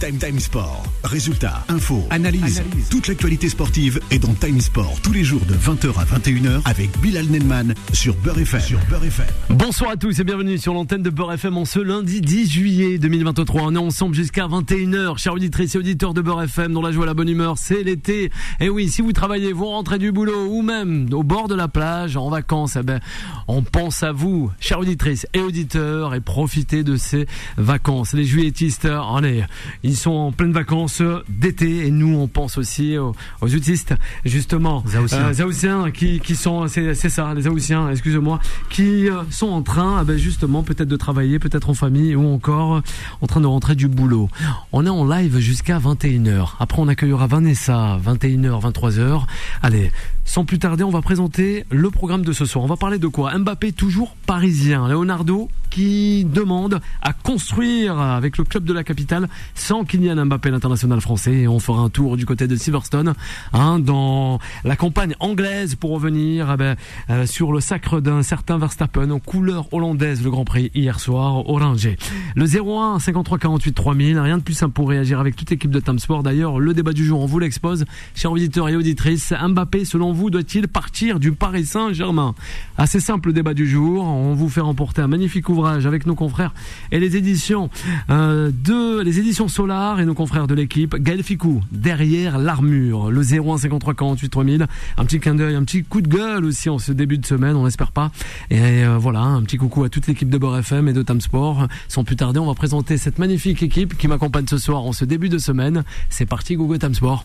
Time Time Sport. Résultats, infos, analyse. Toute l'actualité sportive est dans Time Sport tous les jours de 20h à 21h avec Bilal Nelman sur Beurre FM. Sur Beurre FM. Bonsoir à tous et bienvenue sur l'antenne de Beurre FM en ce lundi 10 juillet 2023. On est ensemble jusqu'à 21h. Chers auditrices et auditeurs de Beurre FM, dont la joie, la bonne humeur, c'est l'été. Et oui, si vous travaillez, vous rentrez du boulot ou même au bord de la plage, en vacances, eh ben, on pense à vous, chers auditrices et auditeurs, et profitez de ces vacances. Les juilletistes, allez, ils sont en pleine vacances d'été et nous, on pense aussi aux, aux autistes, justement. Zaoussiens. Euh, Zaoussiens qui, qui sont, c'est c'est ça, les Zaoussiens, excusez-moi, qui euh, sont en train, ah ben, justement, peut-être de travailler, peut-être en famille ou encore euh, en train de rentrer du boulot. On est en live jusqu'à 21h. Après, on accueillera Vanessa, 21h, 23h. Allez, sans plus tarder, on va présenter le programme de ce soir. On va parler de quoi? Mbappé toujours parisien. Leonardo qui demande à construire avec le club de la capitale sans Kylian Mbappé, l'international français. On fera un tour du côté de Silverstone, hein, dans la campagne anglaise pour revenir eh ben, euh, sur le sacre d'un certain Verstappen en couleur hollandaise, le Grand Prix hier soir au Rangé. Le 01 53 48 3000, rien de plus simple pour réagir avec toute l'équipe de Time Sport. D'ailleurs, le débat du jour, on vous l'expose, chers auditeurs et auditrices. Mbappé, selon vous, doit-il partir du Paris Saint-Germain? Assez simple le débat du jour. On vous fait remporter un magnifique ouvrage avec nos confrères et les éditions euh, de les éditions Solar et nos confrères de l'équipe. Gaël Ficou, derrière l'armure. Le 01 53 48 3000. Un petit clin d'œil, un petit coup de gueule aussi en ce début de semaine, on n'espère pas. Et euh, voilà, un petit coucou à toute l'équipe de Beurre FM et de Tam Sport. Sans plus tarder, on va présenter cette magnifique équipe qui m'accompagne ce soir en ce début de semaine. C'est parti, Google Tam Sport.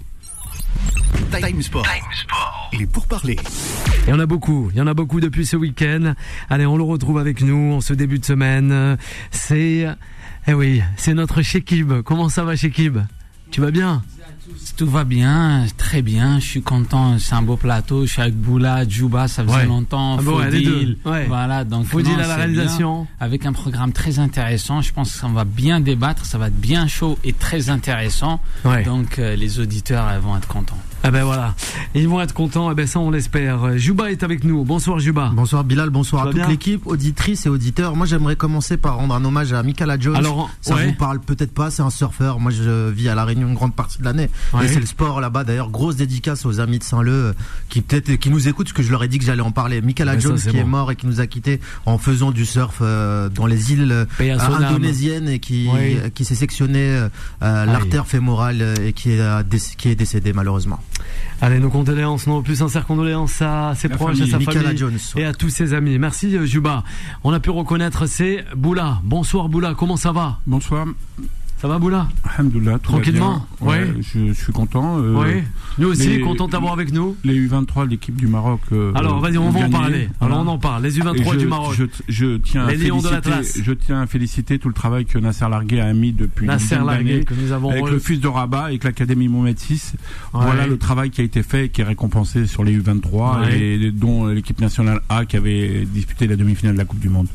Time Sport. Il est pour parler. Il y en a beaucoup, il y en a beaucoup depuis ce week-end. Allez, on le retrouve avec nous en ce début de semaine. C'est, eh oui, c'est notre Shekib. Comment ça va Shekib? Tu vas bien? Tout va bien, très bien. Je suis content. C'est un beau plateau. Je suis avec Boula, Djouba, ça faisait Ouais. longtemps. Ah bon, ouais, les deux. Ouais. Voilà, donc non, à la réalisation. Avec un programme très intéressant. Je pense qu'on va bien débattre. Ça va être bien chaud et très intéressant. Donc euh, les auditeurs vont être contents. Ah ben voilà, ils vont être contents. Eh ben ça, on l'espère. Juba est avec nous. Bonsoir Juba. Bonsoir Bilal, bonsoir à toute l'équipe, auditrices et auditeurs. Moi j'aimerais commencer par rendre un hommage à Michaela Jones. Alors, ça ouais. vous parle peut-être pas, c'est un surfeur. Moi je vis à La Réunion une grande partie de l'année. Ouais. Et c'est le sport là-bas. D'ailleurs, grosse dédicace aux amis de Saint-Leu euh, qui peut-être qui nous écoutent, parce que je leur ai dit que j'allais en parler. Michaela ça, Jones qui est mort et qui nous a quittés en faisant du surf euh, dans les îles euh, indonésiennes et qui, Oui. qui s'est sectionné euh, euh, l'artère fémorale euh, et qui est, euh, qui est décédé malheureusement. Allez, nos condoléances, nos plus sincères condoléances à ses La proches, famille, à sa Michaela famille Jones, ouais. et à tous ses amis. Merci euh, Juba. On a pu reconnaître c'est Boula. Bonsoir Boula, comment ça va? Bonsoir, Ça va Boula? Alhamdoulilah, tout va Tranquillement, bien. Ouais, ouais. je, je suis content. euh, Oui. Nous aussi, les- content de t'avoir avec nous. Les U23, l'équipe du Maroc. euh, Alors vas-y, on va en parler. Alors on en parle. Les U23 Et je, du Maroc. Je, je tiens Les Lions de l'Atlas. je tiens à féliciter tout le travail que Nasser Largué a mis depuis Nasser d'années que nous avons avec le fils de Rabat, avec l'Académie Mohamed VI. Ouais. Voilà le travail qui a été fait et qui est récompensé sur les U23 Ouais. et dont l'équipe nationale A qui avait disputé la demi-finale de la Coupe du Monde.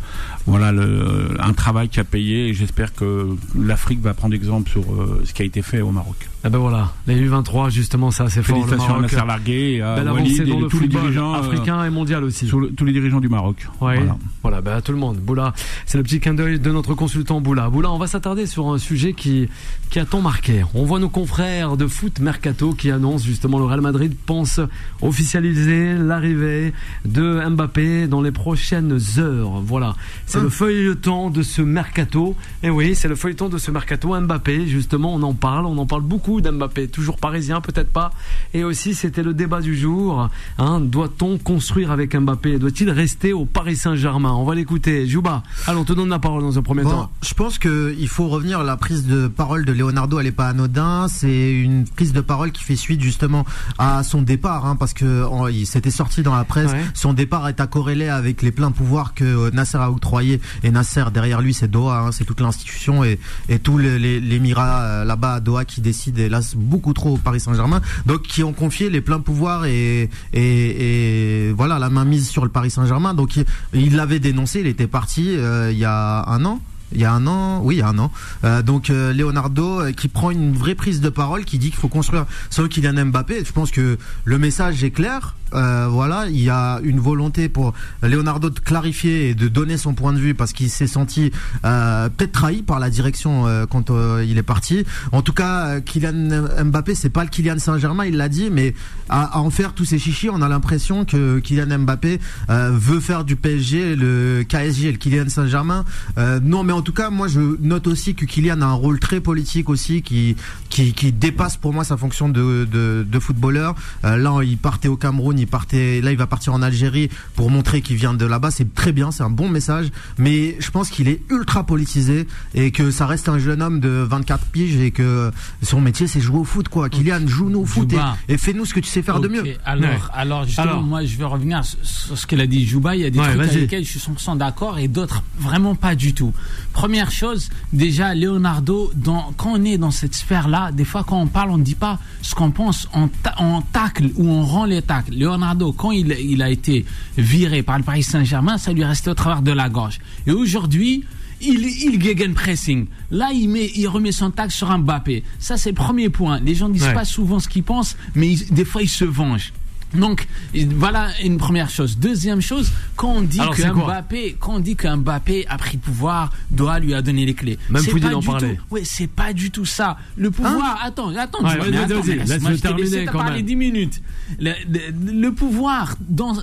Voilà le, un travail qui a payé et j'espère que l'Afrique va prendre exemple sur euh, ce qui a été fait au Maroc. Ah ben voilà, les U23 justement, ça c'est fort le Félicitations à Maroc. Nasser Largué à Belle Walid avancée et dans le tous les dirigeants euh, africain et mondial aussi. le- tous les dirigeants du Maroc. Ouais. Voilà. Voilà, bah, à tout le monde. Boula, c'est le petit clin d'œil de notre consultant Boula. Boula, on va s'attarder sur un sujet qui, qui a tant marqué. On voit nos confrères de foot Mercato qui annoncent justement le Real Madrid pense officialiser l'arrivée de Mbappé dans les prochaines heures. Voilà. C'est le feuilleton de ce Mercato. Et oui, c'est le feuilleton de ce Mercato Mbappé. Justement, on en parle. On en parle beaucoup d'Mbappé. Toujours parisien, peut-être pas. Et aussi, c'était le débat du jour. Hein, Doit-on construire avec Mbappé? Doit-il rester au Paris Saint-Germain? On va l'écouter. Jouba, allons, on te donne la parole dans un premier Bon, temps. je pense que il faut revenir. La prise de parole de Leonardo, elle est pas anodin. C'est une prise de parole qui fait suite justement à son départ, hein, parce que il s'était sorti dans la presse. Ouais. Son départ est à corréler avec les pleins pouvoirs que euh, Nasser a octroyés. Et Nasser, derrière lui, c'est Doha, hein, c'est toute l'institution et, et tous les, les, l'émirat euh, là-bas à Doha qui hélas, beaucoup trop au Paris Saint-Germain. Donc, qui ont confié les pleins pouvoirs et, voilà la main mise sur le Paris Saint-Germain. Donc, il- il l'avait dénoncé. Il était parti euh, il y a un an il y a un an, oui, il y a un an. Euh, donc euh, Leonardo euh, qui prend une vraie prise de parole, qui dit qu'il faut construire sur Kylian Mbappé. Je pense que le message est clair. Voilà, il y a une volonté pour Leonardo de clarifier et de donner son point de vue parce qu'il s'est senti peut-être trahi par la direction quand il est parti. En tout cas, Kylian Mbappé, c'est pas le Kylian Saint-Germain, il l'a dit, mais à, en faire tous ces chichis, on a l'impression que Kylian Mbappé veut faire du PSG le KSG, le Kylian Saint-Germain. Non, mais en tout cas, moi, je note aussi que Kylian a un rôle très politique aussi, qui qui, qui dépasse pour moi sa fonction de de, de footballeur. Euh, là, il partait au Cameroun, il partait, là, il va partir en Algérie pour montrer qu'il vient de là-bas. C'est très bien, c'est un bon message. Mais je pense qu'il est ultra politisé et que ça reste un jeune homme de 24 piges et que son métier, c'est jouer au foot, quoi. Kylian, joue-nous au foot et, et fais-nous ce que tu sais faire de mieux. Alors, Ouais. alors justement, Alors. moi, je vais revenir sur- ce qu'elle a dit Jouba. Il y a des Ouais, trucs avec lesquels je suis 100% d'accord et d'autres vraiment pas du tout. Première chose, déjà, Leonardo, dans, quand on est dans cette sphère-là, des fois, quand on parle, on ne dit pas ce qu'on pense, on, ta- on tacle ou on rend les tacles. Leonardo, quand il, il a été viré par le Paris Saint-Germain, ça lui restait au travers de la gorge. Et aujourd'hui, il, il gegenpressing. Là, il, met, il remet son tacle sur un Mbappé. Ça, c'est le premier point. Les gens disent Ouais. pas souvent ce qu'ils pensent, mais ils- des fois, ils se vengent. Donc voilà une première chose. Deuxième chose, quand on dit Alors, que Mbappé, quand on dit que Mbappé a pris le pouvoir, doit lui a donné les clés. Même pas en du parlait. tout. Ouais, c'est pas du tout ça. Le pouvoir. attends, attends. Ouais, tu vas-y, mais attends, mais je t'ai terminer quand parlé même. 10 minutes. Le, le- le pouvoir dans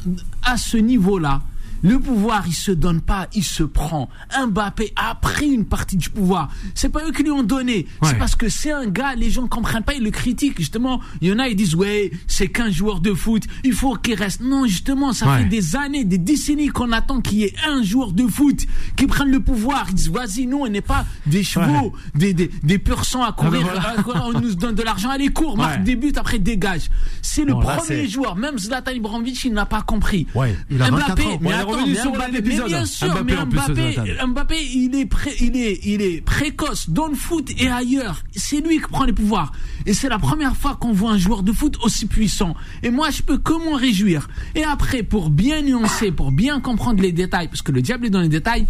à ce niveau-là. Le pouvoir, il se donne pas, il se prend. Mbappé a pris une partie du pouvoir. C'est pas eux qui lui ont donné. Ouais. C'est parce que c'est un gars, les gens comprennent pas, ils le critiquent. Justement, il y en a, ils disent, ouais, c'est qu'un joueur de foot, il faut qu'il reste. Non, justement, ça Ouais. fait des années, des décennies qu'on attend qu'il y ait un joueur de foot qui prenne le pouvoir. Ils disent, vas-y, nous, on n'est pas des chevaux, des, des, des pur sang à courir. Ah voilà. on nous donne de l'argent, allez, cours, marque des buts, après dégage. C'est le premier joueur, même Zlatan Ibrahimovic, il n'a pas compris. Ouais. Il a 24 Mbappé, ans. mais attends, revenu mais sur Mbappé, l'épisode. mais bien sûr, Mbappé, mais Mbappé, Zlatan. Mbappé, il est, pré- il est, il est précoce dans le foot et ailleurs. C'est lui qui prend les pouvoirs. Et c'est la première fois qu'on voit un joueur de foot aussi puissant. Et moi, je peux que m'en réjouir. Et après, pour bien nuancer, pour bien comprendre les détails, parce que le diable est dans les détails,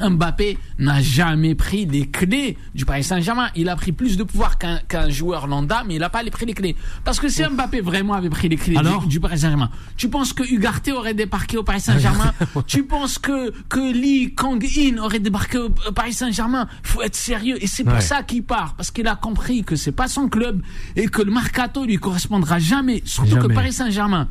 Mbappé n'a jamais pris les clés du Paris Saint-Germain. Il a pris plus de pouvoir qu'un qu'un joueur lambda, mais il n'a pas pris les clés. Parce que si Mbappé vraiment avait pris les clés Alors du, du Paris Saint-Germain, tu penses que Ugarte aurait débarqué au Paris Saint-Germain? Tu penses que, que Lee Kang-in aurait débarqué au, Paris Saint-Germain? Faut être sérieux. Et c'est pour Ouais. ça qu'il part. Parce qu'il a compris que c'est pas son club et que le mercato lui correspondra jamais. Surtout que. Paris Saint-Germain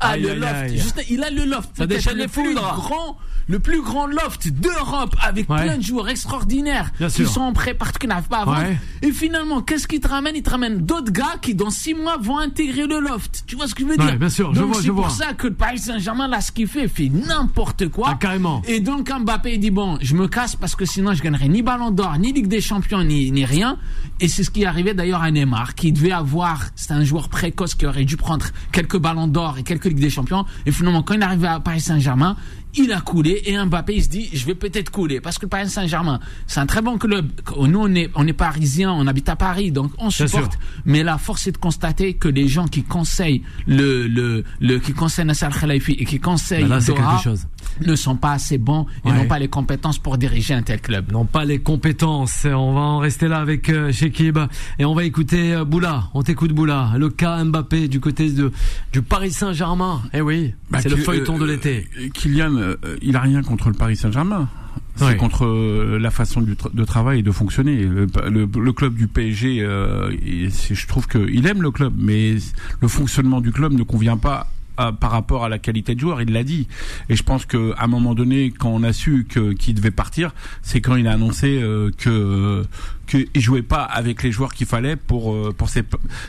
a le loft. Juste, il a le loft. Ça déchaîne le les plus foudres. grand, le plus grand loft d'Europe avec Ouais. plein de joueurs extraordinaires Bien qui sûr. sont parce qu'ils n'arrivent pas à vendre. Ouais. Et finalement, qu'est-ce qui te ramène? Il te ramène d'autres gars qui, dans six mois, vont intégrer le loft. Tu vois ce que je veux Ouais, dire? bien sûr, je Donc, vois, c'est pour vois. ça que le Paris Saint-Germain, là, ce qu'il fait, fait n'importe quoi. Ah, carrément. Et donc, Mbappé dit bon, je me casse parce que sinon, je gagnerai ni Ballon d'Or, ni Ligue des Champions, ni, ni rien. Et c'est ce qui est arrivé d'ailleurs à Neymar, qui devait avoir, c'est un joueur précoce qui aurait dû prendre quelques Ballons d'Or et quelques Ligues des Champions. Et finalement, quand il est arrivé à Paris Saint-Germain, il a coulé et Mbappé il se dit je vais peut-être couler parce que le Paris Saint-Germain c'est un très bon club nous on est on est parisiens on habite à Paris donc on supporte mais la force est de constater que les gens qui conseillent le le, le qui conseillent Nasser Al Khelaifi et qui conseillent là, c'est Doha quelque chose. ne sont pas assez bons et Ouais. n'ont pas les compétences pour diriger un tel club n'ont pas les compétences. On va en rester là avec euh, Shekib et on va écouter euh, Boula. On t'écoute Boula. Le cas Mbappé du côté de du Paris Saint-Germain. Eh oui, Bah, c'est le feuilleton de euh, l'été. euh, Kylian, euh, il a rien contre le Paris Saint-Germain. C'est contre euh, la façon du tra- de travail et de fonctionner. Le, le- le club du PSG, euh, je trouve qu'il aime le club, mais le fonctionnement du club ne convient pas à- par rapport à la qualité de joueur. Il l'a dit. Et je pense qu'à un moment donné, quand on a su que qu'il devait partir, c'est quand il a annoncé euh, que qu'il jouait pas avec les joueurs qu'il fallait pour euh, pour ses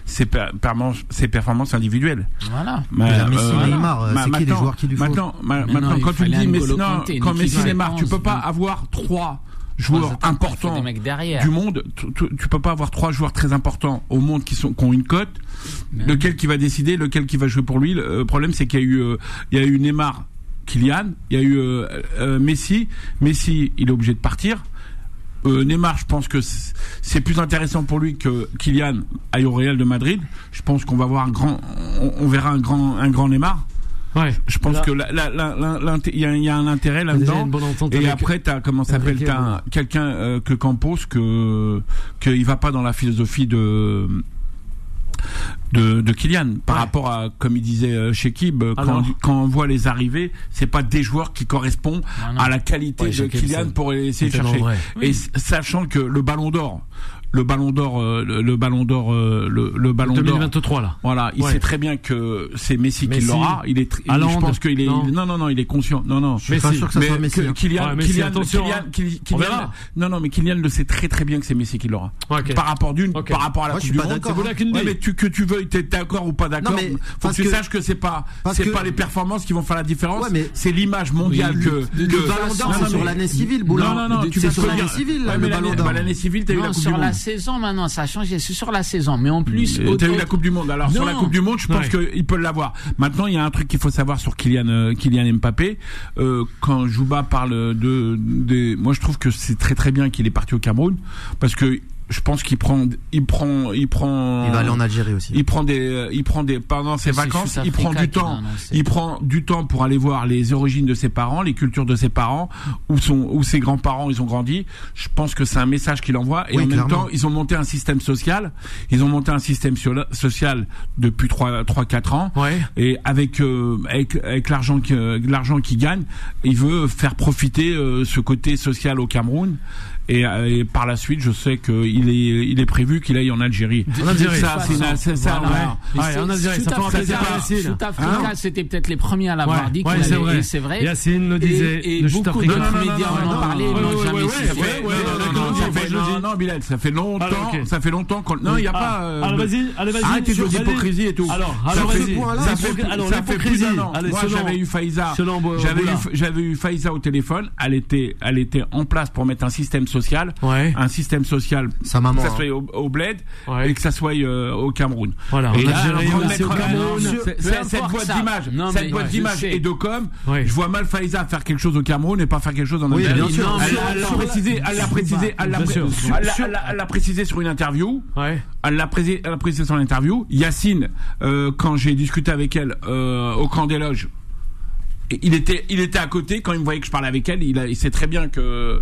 ses, per- performances- ses performances individuelles. voilà Il a Messi, euh, Neymar, euh, c'est qui les maintenant- joueurs qui lui faut Maintenant, ma- Mais maintenant quand tu dis Messi, quand Messi Neymar, tu peux pas avoir trois joueurs faut importants du monde. Tu, tu- tu peux pas avoir trois joueurs très importants au monde qui sont qui ont une cote. Mais- Lequel qui va décider, lequel qui va jouer pour lui. Le problème, c'est qu'il y a eu, euh, il y a eu Neymar, Kylian, il y a eu euh, euh, Messi. Messi, il est obligé de partir. Euh, Neymar, je pense que c'est c'est plus intéressant pour lui que Kylian aille au Real de Madrid. Je pense qu'on va voir un grand, on, on verra un grand, un grand Neymar. Ouais. Je pense Là- que il y, a- il y a un intérêt là-dedans. Et avec- après, t'as comment s'appelle T'as quelqu'un euh, que Campos que qu'il va pas dans la philosophie de de, de Kylian par Ouais. rapport à comme il disait euh, Shekib euh, quand, Alors quand on voit les arrivées c'est pas des joueurs qui correspondent non. à la qualité Ouais, de Kylian pour essayer de chercher vrai. et sachant que le ballon d'or le ballon d'or euh, le, le ballon d'or euh, le, le ballon d'or 2023 là. voilà, il Ouais. sait très bien que c'est Messi, Messi, qui l'aura. Il est, il- je pense qu'il est, non. non. non, non, il est conscient. Non, non. Je suis pas sûr que ça mais soit Messi. que- hein. Kylian, Ouais, Messi, Kylian, attention, Kylian, hein. Kylian- On Kylian- verra. non, non, mais Kylian le sait très très bien que c'est Messi qui l'aura. Par rapport d'une, Ok. par rapport à la Moi, je Coupe suis du pas Monde. Ouais, mais tu, que tu veuilles, t'es d'accord ou pas d'accord, faut que parce tu que- saches que c'est pas, c'est pas les performances qui vont faire la différence. Ouais, mais- c'est l'image mondiale que, le- ballon d'or, c'est sur l'année civile. Non, non, non, tu c'est sur l'année civile, l'année- d'or. l'année civile, t'as eu la Saison maintenant, ça a changé. C'est sur la saison. Mais en plus, autre- T'as eu la Coupe du Monde. Alors sur la Coupe du Monde, je pense Ouais. qu'il peut l'avoir. Maintenant, il y a un truc qu'il faut savoir sur Kylian, euh, Kylian Mbappé. Euh, quand Jouba parle de, moi je trouve que c'est très très bien qu'il est parti au Cameroun parce que je pense qu'il prend, il prend, il prend. Il va aller en Algérie aussi. Il prend des, euh, il prend des pendant ses vacances, il prend du temps, il prend du temps pour aller voir les origines de ses parents, les cultures de ses parents, où son, où ses grands-parents ils ont grandi. Je pense que c'est un message qu'il envoie et Oui, en même temps ils ont monté un système social. Ils ont monté un système social depuis 3 3 4 ans Ouais. et avec euh, avec, avec l'argent que l'argent qu'il gagne, il veut faire profiter euh, ce côté social au Cameroun. Et, euh, et par la suite, je sais qu'il est il est prévu qu'il aille en Algérie. En Algérie. Ça, c'est ça. Voilà. voilà. Ouais, en Algérie, ça Africa, Hein c'était peut-être les premiers à l'avoir dit. c'est vrai. Yacine le disait, Et, beaucoup d'autres médias en ont parlé, n'ont jamais Non, non, ça fait- Bilal, ça fait longtemps, Alors, ok. ça fait longtemps qu'on, non, il y a Ah, pas, euh, alors vas-y, allez vas-y. Arrêtez de d'hypocrisie et tout. Alors, Ça alors fait- vas-y. point-là, ça Ça fait, fait- alors ça fait plus l'hypocrisie. d'un an. Allez, Moi, j'avais eu Faïza, j'avais eu, j'avais eu Faïza au téléphone. Elle était, elle était en place pour mettre un système social, Ouais. un système social, Sa maman, que ça hein. soit au, au bled Ouais. et que ça soit euh, au Cameroun. Voilà, Et là, cette- boîte ça. d'image, cette boîte d'image et de com, je vois mal Faïza faire quelque chose au Cameroun et pas faire quelque chose en Algérie. Elle l'a- précisé, elle l'a précisé, elle l'a Bien pré- sûr. elle l'a- elle précisé sur une interview. Ouais. Elle l'a précisé, sur l'interview. Yacine, euh, quand j'ai discuté avec elle euh, au camp des loges, il était, il était à côté quand il me voyait que je parlais avec elle. Il, a, il sait très bien que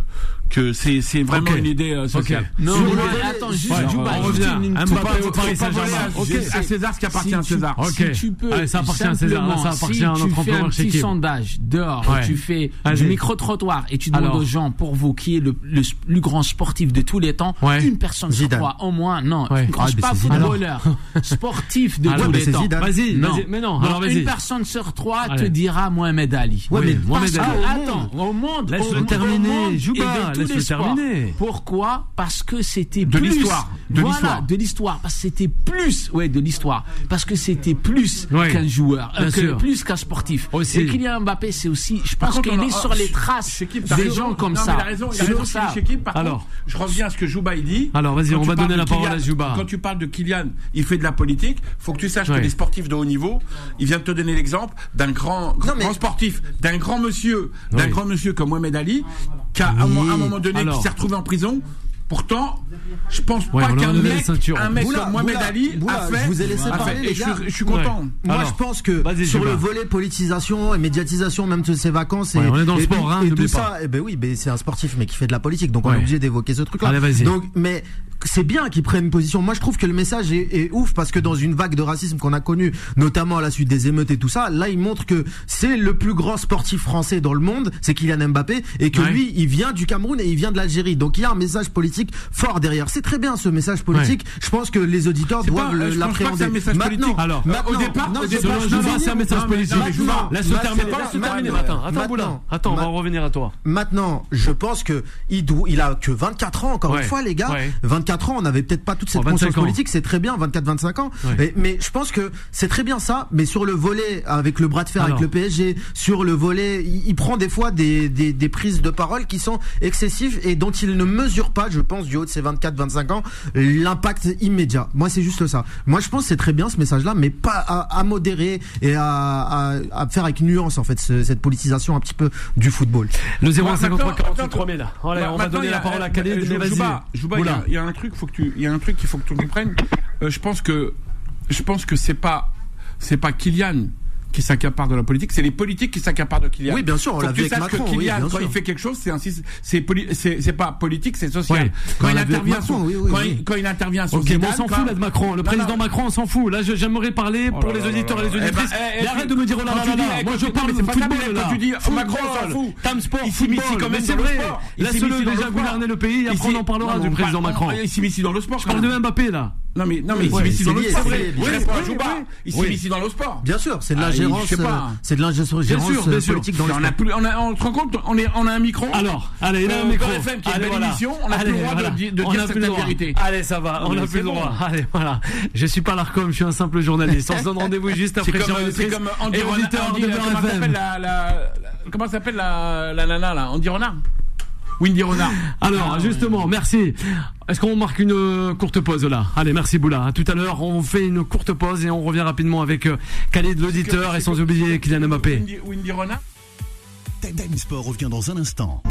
que c'est c'est vraiment Ok. une idée euh, sociale. Non, Sur mais le- attends, juste, Ouais, on revient. Mbappé au Paris Saint-Germain. à- Ok, je sais. à César ce qui appartient Si à tu- César. Ok. Si tu peux, Allez, ça appartient à César, là, ça simplement, appartient si à notre tu fais un petit sondage dehors, Ouais. tu fais Vas-y. du micro-trottoir et tu demandes Alors. aux gens pour vous qui est le, le plus grand sportif de tous les temps, Ouais. une personne sur trois, au moins, non, Ouais. grand- Ah, pas footballeur, sportif de tous les temps. Vas-y, Non. vas-y. Mais non, Non, une personne sur trois te Allez. dira Mohamed Ali. Ouais, mais Mohamed Ali. attends, au monde, Laisse-le terminer, Jouba, et de tous laisse-le les sports. terminer. Pourquoi Parce que c'était De plus- l'histoire, de voilà, l'histoire. de l'histoire. Parce que c'était plus, ouais, de l'histoire. Parce que c'était plus Ouais. qu'un joueur, euh, Bien que- sûr. plus qu'un sportif. Aussi. Et Kylian Mbappé, c'est aussi, je pense qu'il est sur les traces Shekib, t'as des raison. gens comme Non, ça. il il Alors. contre, je reviens à ce que Jouba il dit. Alors, vas-y, Quand on tu va parles donner de la parole Kylian- à Jouba. Quand tu parles de Kylian, il fait de la politique. Faut que tu saches que les sportifs de haut niveau, il vient de te donner l'exemple d'un grand, grand, sportif, d'un grand monsieur, d'un grand monsieur comme Mohamed Ali, qui a à un mo- à un moment donné, Alors. qui s'est retrouvé en prison. Pourtant, je pense Ouais, pas a qu'un mec, un mec Boula, comme Mohamed Boula, Ali Boula, a fait. je vous ai laissé a parler, fait- les et je, gars. suis- je suis content. Ouais. Moi, Alors, je pense que sur le volet politisation et médiatisation, même de ses vacances et, Ouais, on est dans le et, sport, hein, et tout pas. ça, eh ben oui, ben c'est un sportif mais qui fait de la politique, donc on est obligé d'évoquer ce truc-là. Allez, vas-y. Donc, mais c'est bien qu'il prenne une position. Moi, je trouve que le message est, est ouf parce que dans une vague de racisme qu'on a connue, notamment à la suite des émeutes et tout ça, là, il montre que c'est le plus grand sportif français dans le monde, c'est Kylian Mbappé, et que Ouais. lui, il vient du Cameroun et il vient de l'Algérie. Donc, il y a un message politique fort derrière. C'est très bien ce message politique. Je pense que les auditeurs doivent c'est l'appréhender. Maintenant. Alors, maintenant, au départ, non, au départ, c'est un message politique. Maintenant, terminer, Attends, attends, Attends, on va revenir à toi. Maintenant, je pense que il, il a que 24 ans encore une fois les gars. ouais. 24 ans, on n'avait peut-être pas toute cette Oh, 25 conscience ans. politique, c'est très bien 24 25 ans. Ouais. Mais, mais je pense que c'est très bien ça, mais sur le volet avec le bras de fer Alors. avec le PSG, sur le volet, il, il prend des fois des, des, des prises de parole qui sont excessives et dont il ne mesure pas, je pense du haut de ses 24 25 ans, l'impact immédiat. Moi, c'est juste ça. Moi, je pense que c'est très bien ce message-là, mais pas à, à modérer et à, à, à faire avec nuance en fait ce- cette politisation un petit peu du football. Le Maintenant- 0153 48 maintenant- 3000. Allez, on va donner il y la parole à euh, Khalid, euh, mais vas-y. Jouba, Jouba, il y a- Boula. il y, a un il y a un truc qu'il faut que tu comprennes. Euh, je pense que, je pense c'est pas, c'est pas Kylian qui s'accaparent de la politique, c'est les politiques qui s'accaparent de Kylian. Oui, bien sûr, on l'a que vu avec que Macron, oui, Kylian, bien quand sûr. il fait quelque chose, c'est un c'est c'est pas politique, c'est social. Ouais. Quand il intervient Macron, sur oui, oui, quand, oui. Il, quand il intervient sur Ok, on s'en fout là de Macron. Le Non, président non. Macron, on s'en fout. Là, j'aimerais parler pour les auditeurs et les auditrices. Eh ben, eh, eh, arrête de me dire oh là là tu là Moi, je parle de football là. quand tu dis, Macron, on s'en fout. Tam sport, football. quand même c'est vrai. Laisse-le déjà gouverner le pays. Après, on en parlera du président Macron. on- Il s'immisce dans le sport. Je parle de Mbappé là. Non mais non mais il s'immisce dans le sport. Il dans le sport. Bien sûr, c'est de Ah, sais pas. euh, c'est de l'ingérence Bien sûr, bien sûr. politique dans le on a sport. plus, on a, on se rend compte, on est, on a un micro. Alors, allez, il a Euh, un micro. FM, qui est une émission, on a plus le droit de On dire certaines vérités. Allez, ça va, on a plus le droit. Allez, voilà. Je suis pas l'Arcom, je suis un simple journaliste. On se donne rendez-vous juste après c'est comme Andy Renard. euh, comment s'appelle la, la, la- comment s'appelle la, la nana là? Andy Renard? Windy Renard. Alors, Ah, justement, merci. Est-ce qu'on marque une euh, courte pause là Allez, merci Boula. À tout à l'heure, on fait une courte pause et on revient rapidement avec euh, Khalid, l'auditeur, et sans oublier Kylian Mbappé. Windy, Windy Renard? Time Sport revient dans un instant.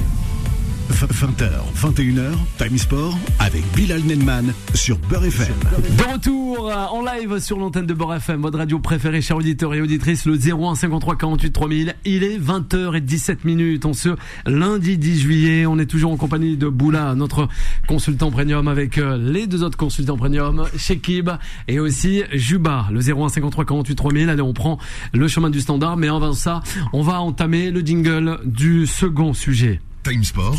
20h, 21h, Time Sport avec Bilal Nenman sur Beurre FM. De retour euh, en live sur l'antenne de Beurre FM, votre radio préférée, chers auditeurs et auditrices, le 01 53 48 3000. Il est 20h17 minutes. En ce lundi 10 juillet, on est toujours en compagnie de Boula, notre consultant premium, avec euh, les deux autres consultants premium, Shekib et aussi Juba, le 01 53 48 3000. Allez, on prend le chemin du standard, mais avant ça, on va entamer le jingle du second sujet. Time Sport,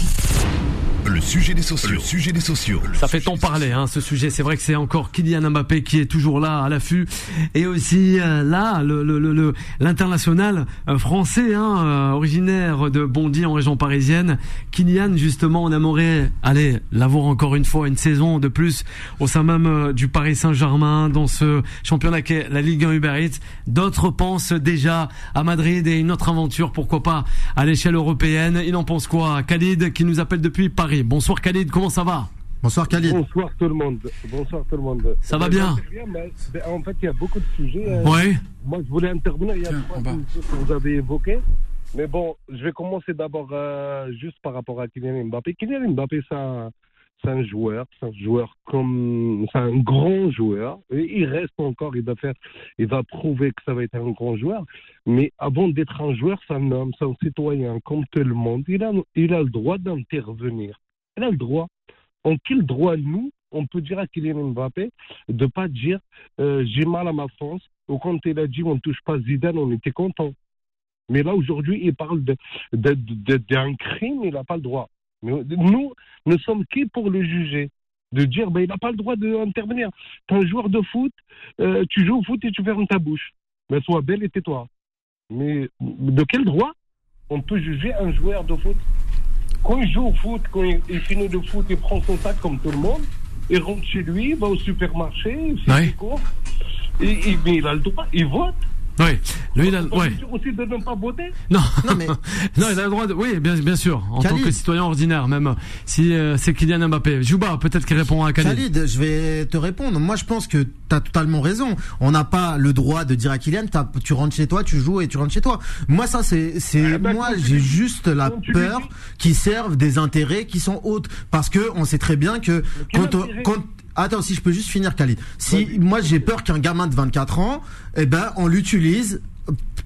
le sujet des sociaux. Le sujet des sociaux. Ça fait tant parler, hein, ce sujet. C'est vrai que c'est encore Kylian Mbappé qui est toujours là à l'affût, et aussi euh, là le le- le- le- l'international euh, français, hein, euh, originaire de Bondy en région parisienne. Kylian, justement, on aimerait aller l'avoir encore une fois une saison de plus au sein même euh, du Paris Saint-Germain dans ce championnat qu'est la Ligue 1 Uber Eats. D'autres pensent déjà à Madrid et une autre aventure, pourquoi pas à l'échelle européenne. Il en pense quoi Khalid qui nous appelle depuis Paris? Bonsoir Khalid, comment ça va? Bonsoir Khalid. Bonsoir tout le monde. Bonsoir tout le monde. Ça va bien? Mais en fait, il y a beaucoup de sujets. euh, Ouais. Moi, je voulais intervenir. Il y a Tiens, trois sujets que vous avez évoqués. Mais bon, je vais commencer d'abord euh, juste par rapport à Kylian Mbappé. Kylian Mbappé, c'est un, c'est un joueur. C'est un joueur comme. C'est un grand joueur. Et il reste encore. Il va faire. Il va prouver que ça va être un grand joueur. Mais avant d'être un joueur, c'est un homme, c'est un citoyen comme tout le monde. Il a, il a le droit d'intervenir. Il a le droit. En quel droit, nous, on peut dire à Kylian Mbappé de pas dire euh, j'ai mal à ma France ou quand il a dit on ne touche pas Zidane, on était content. Mais là, aujourd'hui, il parle de- de- d'un crime, il n'a pas le droit. Nous, nous sommes qui pour le juger? De dire ben, il n'a pas le droit d'intervenir. Tu es un joueur de foot, euh, tu joues au foot et tu fermes ta bouche. Mais sois belle et tais-toi. Mais de quel droit on peut juger un joueur de foot? Quand il joue au foot, quand il, finit le foot, il prend son sac comme tout le monde, il rentre chez lui, il va au supermarché, il fait Ouais. ses courses, et, et- mais il a le droit, il vote. Ouais. Lui, il a, ouais. aussi de ne pas voter. Non. Non, mais- non, il a le droit de, oui, bien, bien sûr. En Khalid. tant que citoyen ordinaire, même si euh, c'est Kylian Mbappé. Juba, peut-être qu'il répond à Khalid. Khalid, je vais te répondre. Moi, je pense que tu as totalement raison. On n'a pas le droit de dire à Kylian, t'as- tu rentres chez toi, tu joues et tu rentres chez toi. Moi, ça, c'est, c'est, Ah bah, moi, j'ai juste la peur qu'ils servent des intérêts qui sont autres. Parce que on sait très bien que quand, on- quand Attends, si je peux juste finir, Khalid. Si moi j'ai peur qu'un gamin de 24 ans, eh ben, on l'utilise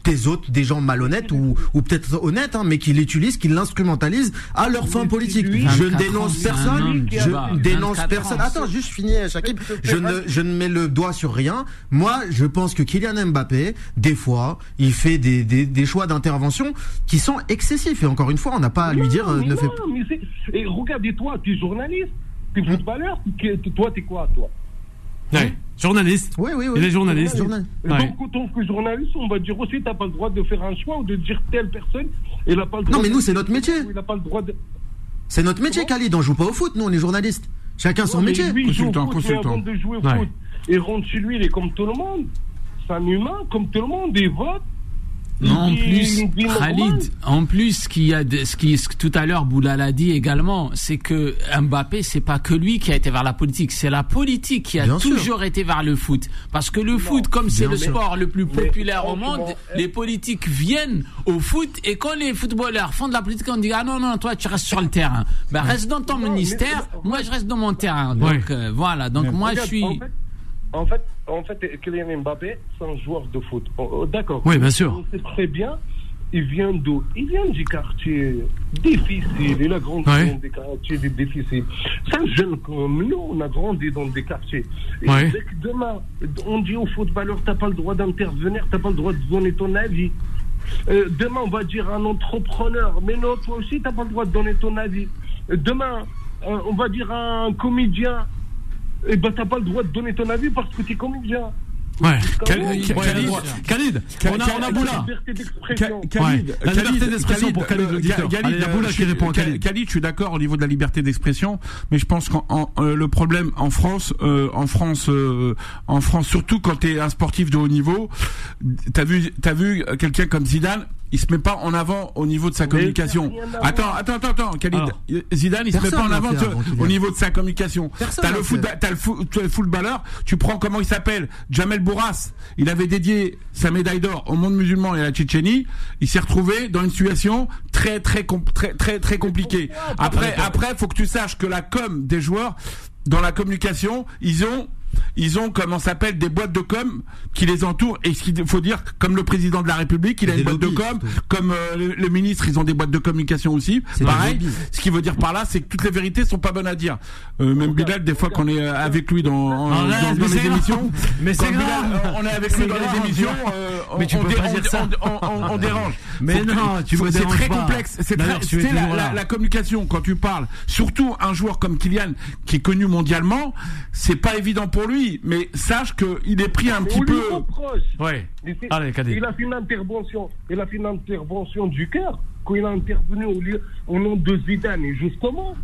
des autres, des gens malhonnêtes ou, ou peut-être honnêtes, hein, mais qui l'utilisent, qui l'instrumentalisent à leur fin politique. Je ne 24 ans, dénonce personne, je dénonce 24 personne. Attends, juste finir, Shakib. Je ne, je ne mets le doigt sur rien. Moi, je pense que Kylian Mbappé, des fois, il fait des, des, des choix d'intervention qui sont excessifs. Et encore une fois, on n'a pas à lui Non, dire, euh, mais ne non, fais mais c'est- Et regarde, et toi, tu es journaliste, tu es footballeur, toi, tu es quoi, toi Ouais. Journaliste. Oui, oui, oui. Il est journaliste. Et Ouais. Donc, en tant que journaliste, on va dire aussi, tu n'as pas le droit de faire un choix ou de dire telle personne, il n'a pas le droit. Non, mais nous, c'est notre métier. Il n'a pas le droit de. C'est notre métier, Comment Khalid. On joue pas au foot, nous, on est journalistes. Chacun son Ouais, métier. lui, il joue au Consultant, foot, consultant. avant de jouer au Ouais. foot, il rentre chez lui, il est comme tout le monde. C'est un humain, comme tout le monde, il vote. Non, en plus. Khalid, en plus, ce qu'il y a de, ce qui, ce que tout à l'heure Boulal a dit également, c'est que Mbappé, c'est pas que lui qui a été vers la politique, c'est la politique qui a Bien sûr. toujours été vers le foot. Parce que le foot, comme c'est le sûr. sport le plus populaire au monde, est-ce- les politiques viennent au foot et quand les footballeurs font de la politique, on dit ah non non, toi tu restes sur le terrain. Ben reste dans ton Non, ministère, moi je reste dans mon terrain. Donc euh, voilà. Donc moi je suis. En fait, En fait, en fait, Kylian Mbappé, c'est un joueur de foot. Oh, oh, D'accord. Oui, bien sûr. On sait très bien. Il vient d'où? Il vient du quartier difficile. Il a grandi Ouais. dans des quartiers difficiles. C'est un jeune comme nous. On a grandi dans des quartiers. Et Ouais. dès que demain, on dit aux footballeurs, t'as pas le droit d'intervenir, t'as pas le droit de donner ton avis. Euh, demain, on va dire à un entrepreneur, mais non, toi aussi, t'as pas le droit de donner ton avis. Euh, demain, euh, on va dire à un comédien, eh ben, t'as pas le droit de donner ton avis parce que t'es comédien. Ouais. Khalid, on a, on a Boula. Khalid. La liberté d'expression pour Khalid, l'auditeur. Khalid, Allez, il y a Boula qui répond à Khalid. Khalid, je suis d'accord au niveau de la liberté d'expression, mais je pense qu'en en, euh, le problème en France, euh, en France, euh, en France, surtout quand tu es un sportif de haut niveau, t'as vu, t'as vu quelqu'un comme Zidane. Il se met pas en avant au niveau de sa communication. Attends, attends, attends, attends, Khalid. Alors. Zidane, il se met pas en avant au niveau de sa communication. T'as le, fait. foot, t'as le, le footballeur, tu prends comment il s'appelle? Jamel Bourras. Il avait dédié sa médaille d'or au monde musulman et à la Tchétchénie. Il s'est retrouvé dans une situation très très très très très compliquée. Après après, faut que tu saches que la com des joueurs dans la communication, ils ont ils ont comment ça s'appelle des boîtes de com qui les entourent. Et ce qu'il faut dire comme le président de la République il a Des une boîte de com comme euh, le, le ministre ils ont des boîtes de communication aussi. Pareil ce qui veut dire par là c'est que toutes les vérités sont pas bonnes à dire. Euh, même Bilal des fois qu'on est euh, avec lui dans, en- dans, les grave. émissions. Mais c'est grave. on est avec lui dans grave, les émissions euh, on, Mais tu on peux dé- pas on dire dé- ça. on- on- on dérange. Mais Faut que- non, tu me c'est très pas. complexe. C'est la communication quand tu parles surtout un joueur comme Kylian qui est connu mondialement c'est pas évident pour lui mais sache que il est pris un Mais petit on lui peu reproche. Ouais. Allez. Il a fait une intervention, il a fait une intervention du cœur quand il a intervenu au, lieu, au nom de Zidane. Et justement,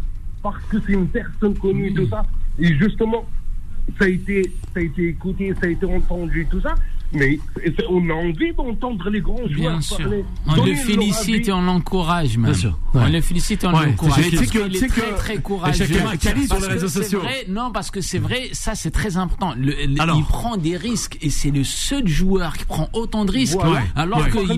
parce que c'est une personne connue, tout ça, et justement, ça a été, ça a été écouté, ça a été entendu, tout ça. Mais on a envie d'entendre les grands joueurs Bien sûr. parler. On le félicite et on l'encourage même. Bien sûr. On Ouais. le félicite et on Ouais, l'encourage. c'est- que- est c'est très que- très courageux. sur les réseaux sociaux. vrai- non, parce que c'est vrai, ça c'est très important. Le- le- Alors. il prend des risques et c'est le seul joueur qui prend autant de risques. Voilà. Alors Ouais. qu'il peut-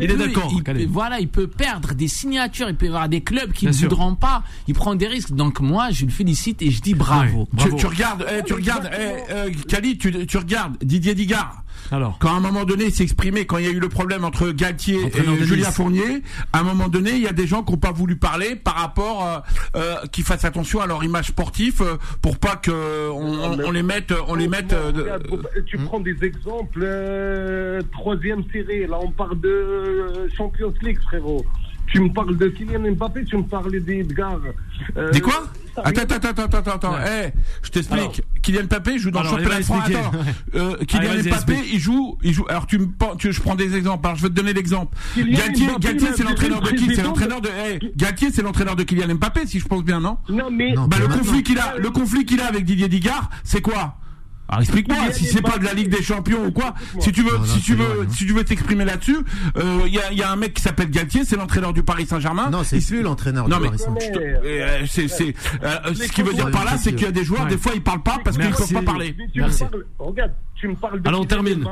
il voilà, il peut perdre des signatures, il peut y avoir des clubs qui ne voudront pas. Il prend des risques. Donc moi, je le félicite et je dis bravo. Ouais. tu, Bravo. tu regardes eh, tu regardes eh, euh, Khalid tu, tu regardes Didier Digard Alors. quand à un moment donné il s'est exprimé quand il y a eu le problème entre Galtier et Julien. Fournier à un moment donné il y a des gens qui n'ont pas voulu parler par rapport euh, euh, qu'ils fassent attention à leur image sportive euh, pour pas que on, on- on les mette on les mette euh, tu prends des exemples, euh, troisième série, là on parle de euh, Champions League, frérot. Tu me parles de Kylian Mbappé, tu me parles d'Edgar. Euh, Dis quoi? Attends, rien- attends, attends, attends, attends. Eh, je t'explique. Kylian Mbappé joue dans le championnat. Attends. Euh, Kylian Mbappé, il joue, il joue. Alors tu me, tu, je prends des exemples. Alors je vais te donner l'exemple. Kylian Galtier, Galtier, c'est l'entraîneur de qui? C'est l'entraîneur de. Eh, Galtier, c'est l'entraîneur de Kylian Mbappé, si je pense bien, non? Non, mais. Non, Bah le conflit qu'il a, le conflit qu'il a avec Didier Digard, c'est quoi? Alors explique-moi si c'est pas de la. Ligue des Champions ou quoi. Si tu veux, Non, non, si tu c'est veux, loin, si tu veux t'exprimer là-dessus, euh, il y a, il y a un mec qui s'appelle Galtier, c'est l'entraîneur du Paris Saint-Germain. Non, c'est plus l'entraîneur Non, du mais- Paris Saint-Germain. Euh, c'est, c'est, euh, ce qui veut dire par là, c'est qu'il y a des joueurs, Ouais. des fois, ils parlent pas parce qu'ils peuvent pas parler. Merci. me parles, regarde, tu me parles de Alors, on termine.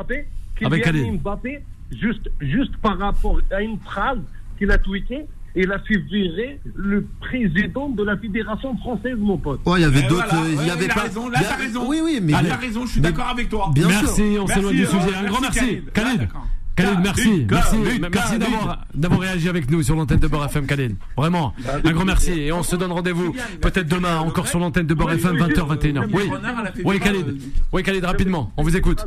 Avec. Mbappé, juste, juste par rapport à une phrase qu'il a tweetée, il a fait virer le président de la Fédération française, mon pote. Ouais, il y avait d'autres. voilà, euh, il y avait il a pas. raison, là, il y a- t'as raison. Oui, oui, mais. Ah, mais- t'as raison, je suis mais- d'accord avec toi. Bien sûr. Merci, on s'éloigne du sujet. euh, Un grand merci. Khalid. Khalid. Merci. Merci, merci d'avoir, d'avoir réagi avec nous sur l'antenne de Beurre FM, Khalid. Vraiment. Un grand merci. Et on se donne rendez-vous peut-être demain encore sur l'antenne de Beurre FM, 20h, 21h. Oui. Oui, Khalid. Oui, Khalid, rapidement. On vous écoute.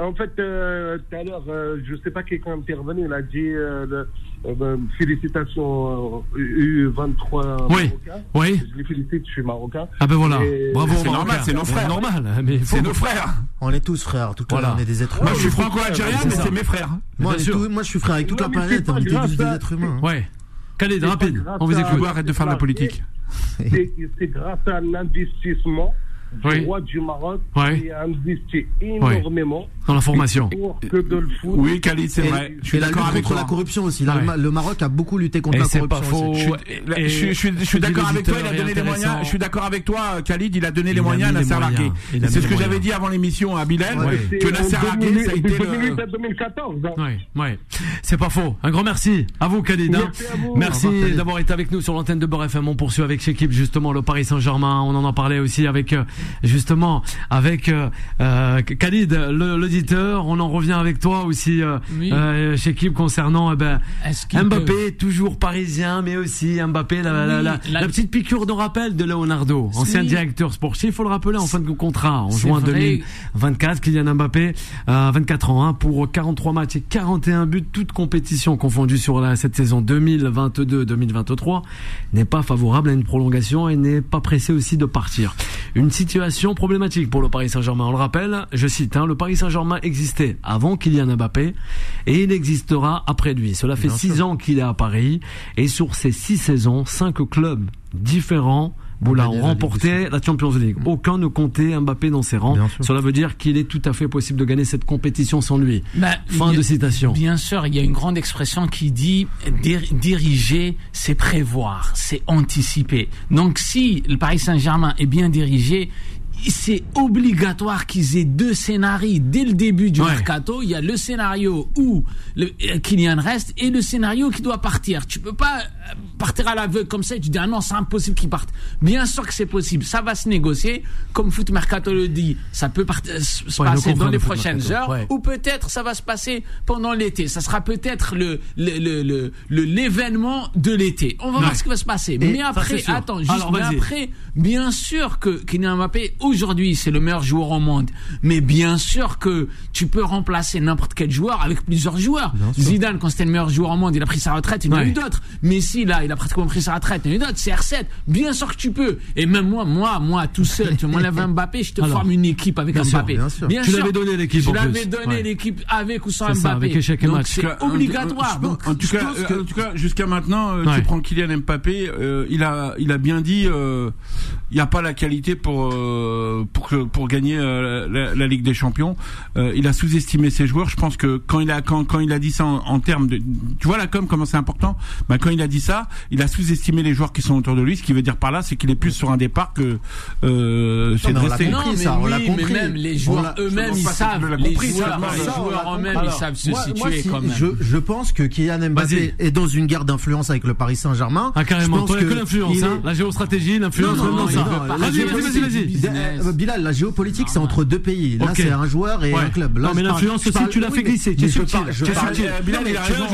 En fait, euh, tout à l'heure, euh, je sais pas quelqu'un est intervenu, il a dit euh, le- euh, ben, félicitations euh, U23 Oui. marocain. Oui. Je les félicite, je suis marocain. Ah ben voilà. Et- Bravo, C'est normal, c'est nos frères. C'est normal, mais faut- C'est nos frères. On est tous frères, tout Voilà. on est des êtres Moi, humains. je suis franco-algérien, mais c'est mes frères. Moi, Bien on est sûr. tout- moi, je suis frère avec toute Non, la planète, on est tous des êtres humains. hein. Ouais. Khalid, rapide. On vous écoute. Arrête de faire de la politique. C'est grâce à l'investissement du Oui. roi du Maroc Oui. qui a investi énormément dans la formation. Pour que de le foot. Oui, Khalid, c'est vrai. Je suis d'accord avec contre toi. la corruption aussi. Là, Ouais. le Ma- Le Maroc a beaucoup lutté contre Et la c'est corruption. pas faux. Je suis, suis, suis- d'accord avec toi, il a donné les moyens. Je suis d'accord avec toi, Khalid, il a donné Il les a moyens à Nasser Largué. C'est ce que j'avais dit avant l'émission à Bilal, que en Nasser Largué, 2008 ça a été le... 2008 à 2014. hein. Ouais. C'est pas faux. Un grand merci à vous, Khalid. hein. Merci d'avoir été avec nous sur l'antenne de Beurre FM. On poursuit avec chez équipe justement le Paris Saint-Germain. On en a parlé aussi avec euh, justement avec euh, euh, Khalid, l'auditeur. On en revient avec toi aussi euh, Oui. euh, chez équipe concernant eh ben, Mbappé, peut- toujours parisien, mais aussi Mbappé, la, la- Oui, la- la- la petite piqûre de rappel de Leonardo, ancien Oui. directeur sportif. Il faut le rappeler en fin de contrat en juin vrai. 2024. Kylian Mbappé, euh, 24 ans, hein, pour 43 matchs et 41 buts, toutes compétitions confondues sur la, cette saison 2022-2023, n'est pas favorable à une prolongation et n'est pas pressé aussi de partir. Une situation problématique pour le Paris Saint-Germain. On le rappelle, je cite, hein, le Paris Saint-Germain existait avant Kylian Mbappé et il existera après lui. Cela fait six ans qu'il est à Paris et sur ces six saisons, cinq clubs différents Boula, ont remporté la Champions League. Aucun ne comptait Mbappé dans ses rangs. Cela veut dire qu'il est tout à fait possible de gagner cette compétition sans lui. Bah, Fin a- de citation. Bien sûr, il y a une grande expression qui dit dir- diriger, c'est prévoir, c'est anticiper. Donc si le Paris Saint-Germain est bien dirigé, c'est obligatoire qu'ils aient deux scénarios dès le début du Ouais. mercato. Il y a le scénario où le, euh, Kylian reste et le scénario qui doit partir. Tu peux pas partir à l'aveugle comme ça et tu dis ah non c'est impossible qu'il parte. Bien sûr que c'est possible, ça va se négocier. Comme Foot Mercato le dit, ça peut euh, se Ouais, passer dans les prochaines Mercato, heures ouais. ou peut-être ça va se passer pendant l'été. Ça sera peut-être le le- l'événement de l'été. On va Ouais. voir ce qui va se passer. mais après, attends, juste Alors, mais après, bien sûr que Kylian Mbappé aujourd'hui c'est le meilleur joueur au monde. Mais bien sûr que tu peux remplacer n'importe quel joueur avec plusieurs joueurs. Zidane quand c'était le meilleur joueur au monde, il a pris sa retraite, il y en a eu d'autres. Messi là, il a pratiquement pris sa retraite, il y en a eu d'autres. CR7, bien sûr que tu peux. Et même moi, moi, moi tout seul, tu m'enlèves Mbappé, je te Alors, forme une équipe avec bien sûr, Mbappé. bien sûr. Tu l'avais donné, l'équipe, Je l'avais donné Ouais. l'équipe avec ou sans C'est ça, Mbappé. avec échec et Donc, match. c'est obligatoire. En, Donc, en tout je cas, pense euh, que- en tout cas, jusqu'à maintenant, euh, Ouais. tu prends Kylian Mbappé, euh, il a, il a bien dit, euh, il n'y a pas la qualité pour euh, pour que- pour gagner euh, la, la Ligue des Champions. Euh, il a sous-estimé ses joueurs. Je pense que quand il a quand quand il a dit ça en, en termes de, tu vois la com comment c'est important? Bah quand il a dit ça, il a sous-estimé les joueurs qui sont autour de lui. Ce qui veut dire par là, c'est qu'il est plus sur un départ que euh, c'est compris. Non, mais ça, on l'a compris. mais même les joueurs eux-mêmes, ils savent. Les joueurs, eux-mêmes, ils savent se moi, situer moi, si quand même. Je, je pense que Kylian Mbappé est dans une guerre d'influence avec le Paris Saint-Germain. Ah, carrément. Je pense Toi, il y a que l'influence, hein. La géostratégie, l'influence. Vas-y, vas-y, vas-y. Bilal, la géopolitique, c'est entre deux pays. Là, c'est un joueur et un club. Là, Non, mais l'influence aussi, tu l'as fait glisser. Tu es subtil. Bilal, il a raison.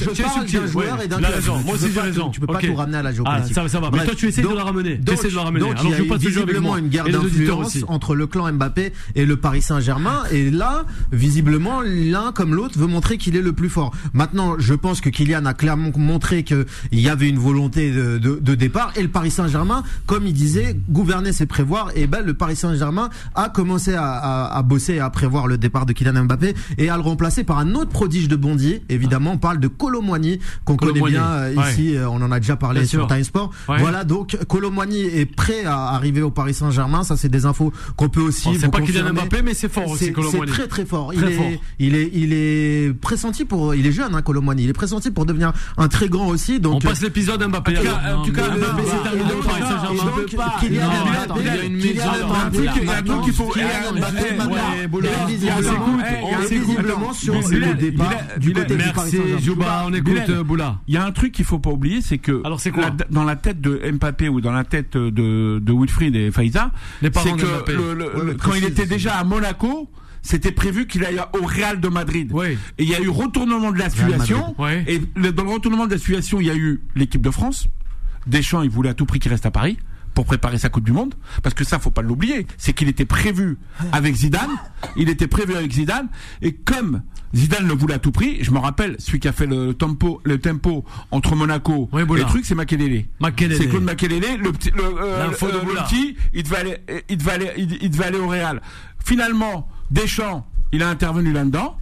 Je Tu es parle subtil. d'un joueur et d'un club. Moi aussi, pas- raison. Tu peux pas tout ramener à la Ah, géopolitique. ça va, ça va. Mais toi, tu essaies de le ramener. Tu donc- essaies de le ramener. Donc, Alors, il y a pas visiblement une guerre d'influence entre le clan Mbappé et le Paris Saint-Germain. Et là, visiblement, l'un comme l'autre veut montrer qu'il est le plus fort. Maintenant, je pense que Kylian a clairement montré qu'il y avait une volonté de, de- de départ. Et le Paris Saint-Germain, comme il disait, gouverner c'est prévoir. Et ben, le Paris Saint-Germain a commencé à, à- à bosser et à prévoir le départ de Kylian Mbappé et à le remplacer par un autre prodige de Bondier. Évidemment, on parle de Colomboigny qu'on connaît bien euh, ouais. ici. Euh, On en a déjà parlé Bien sur. Time Sport. Ouais. Voilà, donc Colomboigny est prêt à arriver au Paris Saint-Germain. Ça, c'est des infos qu'on peut aussi. Bon, C'est vous pas Kylian. Mbappé, mais c'est fort aussi, C'est très très fort. Très il, fort. Est, il est il est pressenti pour il est jeune hein, Colomboigny. Il est pressenti pour devenir un très grand aussi. On Donc passe l'épisode Mbappé. En tout cas, en tout cas, Mbappé, Mbappé, c'est terminé au Paris Saint-Germain. Kylian Mbappé, attends, il y a une Kylian maison Mbappé, dans un truc, il y a un truc qu'il faut- Boula, est il y a un visiblement- sur le départ Bilal, du côté du Paris Merci, Saint-Germain. On écoute Boula. Il y a un truc qu'il faut pas oublier, c'est que Alors, c'est quoi la- dans la tête de Mbappé ou dans la tête de, de Wilfried et Faiza, Les parents c'est que d'Mbappé. le- le- Ouais, le- mais quand il était déjà à Monaco, c'était prévu qu'il aille au Real de Madrid. Oui. Et il y a eu retournement de la situation. Ouais. Et dans le retournement de la situation, il y a eu l'équipe de France. Deschamps, il voulait à tout prix qu'il reste à Paris pour préparer sa Coupe du Monde, parce que ça, faut pas l'oublier, c'est qu'il était prévu avec Zidane, il était prévu avec Zidane, et comme Zidane le voulait à tout prix, je me rappelle, celui qui a fait le tempo, le tempo entre Monaco Oui, et le truc, c'est Makelele. Makelele. C'est Claude Makelele, le petit, le, euh, de le- petit, il devait aller, il devait aller, il, il devait aller au Real. Finalement, Deschamps, il a intervenu là-dedans.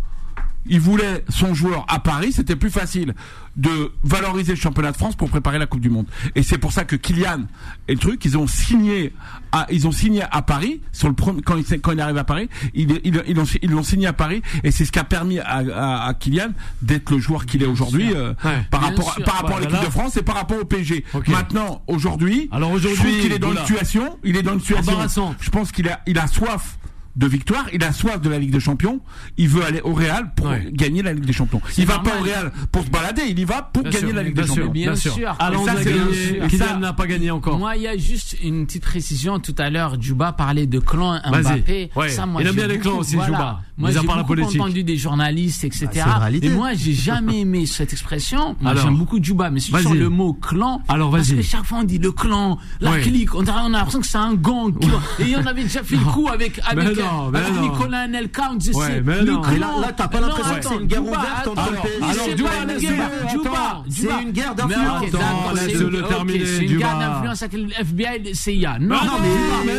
Il voulait son joueur à Paris, c'était plus facile de valoriser le championnat de France pour préparer la Coupe du Monde. Et c'est pour ça que Kylian et le truc, ils ont signé à, ils ont signé à Paris sur le premier, quand il, quand il arrive à Paris, ils, ils, ils l'ont ils l'ont signé à Paris et c'est ce qui a permis à, à, à Kylian d'être le joueur qu'il est aujourd'hui euh, Ouais. par Bien rapport sûr. par rapport à l'équipe de France et par rapport au PSG. Ok. Maintenant, aujourd'hui, Alors aujourd'hui, qu'il est dans une situation, il est dans une situation. Je pense qu'il a, il a soif de victoire, il a soif de la Ligue des Champions, il veut aller au Real pour Ouais. gagner la Ligue des Champions. Il va normal. pas au Real pour se balader, il y va pour Bien gagner sûr, la Ligue bien des Champions. bien bien sûr. sûr. Alain Et ça, a c'est gagné, bien sûr. Kylian Ça- n'a pas gagné encore. Moi, il y a juste une petite précision. Tout à l'heure, Djouba parlait de clan. Mbappé. Ouais. Ça, moi, Il aime bien les clans aussi, voilà. Djouba. Moi, j'ai beaucoup politique. entendu des journalistes, etc. Ah, réalité. Et moi, j'ai jamais aimé cette expression. Moi, Alors. j'aime beaucoup Djouba, mais c'est sur le mot clan. Alors, Parce vas-y. que chaque fois, on dit le clan, la clique. On a, on a l'impression que c'est un gang. Et on avait déjà fait le coup avec, avec, non, mais avec non. Nicolas Anelka. On disait Ouais, c'est mais le non. clan. Mais là- là, t'as pas Non, l'impression que attends, c'est une guerre ouverte entre le PSG. Alors, c'est Djouba, une guerre, attends. Djouba. C'est Djouba. une guerre Mais d'influence. Attends, laisse-le terminer, C'est une guerre d'influence avec le FBI et le CIA. Non, non, mais-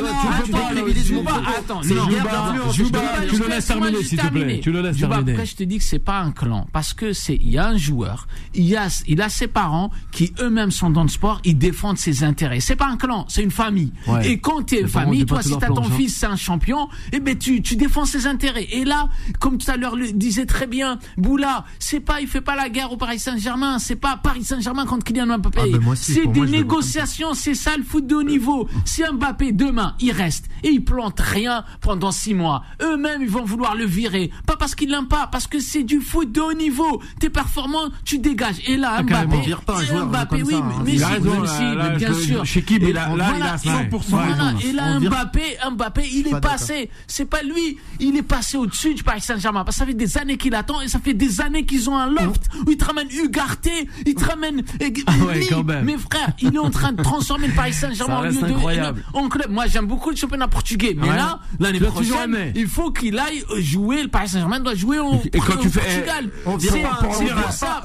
tu Djouba, mon propos. attends, C'est non. une guerre Djouba, je tu le laisses terminer, s'il te plaît. Tu le laisses terminer. Pourquoi je te dis que c'est pas un clan? Parce que c'est il y a un joueur, il y a il a ses parents qui eux-mêmes sont dans le sport, ils défendent ses intérêts. C'est pas un clan, c'est une famille. Et quand tu es Les une parents famille, toi si t'as ton fils c'est un champion, eh ben tu tu défends ses intérêts. Et là, comme tout à l'heure le disait très bien Boula, c'est pas il fait pas la guerre au Paris Saint-Germain, c'est pas Paris Saint-Germain contre Kylian Mbappé. Ah, ben c'est des négociations, c'est ça le foot de haut niveau. Si Mbappé demain il reste et il plante rien pendant six mois, eux-mêmes ils vont vouloir le virer. Pas parce qu'ils l'aiment pas, parce que c'est du foot de haut niveau. T'es performant, tu dégages. Et là Ah. Mbappé, On vire pas un joueur Mbappé, oui, ça, mais, hein. mais raison, mais là, si, là, mais bien je- sûr. chez Et il a- là, il a 100% voilà. Et là Mbappé, Mbappé, il est passé. C'est pas lui, il est passé au-dessus du Paris Saint-Germain. Parce que ça fait des années qu'il attend et ça fait des années qu'ils ont un loft où ils te ramènent Ugarté, ils te ramènent. Ah ouais, quand même. Mais frère, il est en train de transformer le Paris Saint-Germain en lieu de en club. Moi, j'aime beaucoup le championnat portugais, mais Ouais. là, l'année prochaine, il faut qu'il aille jouer. Le Paris Saint-Germain doit jouer au, Et quand au tu fais- Portugal. on vire C'est- pour ça.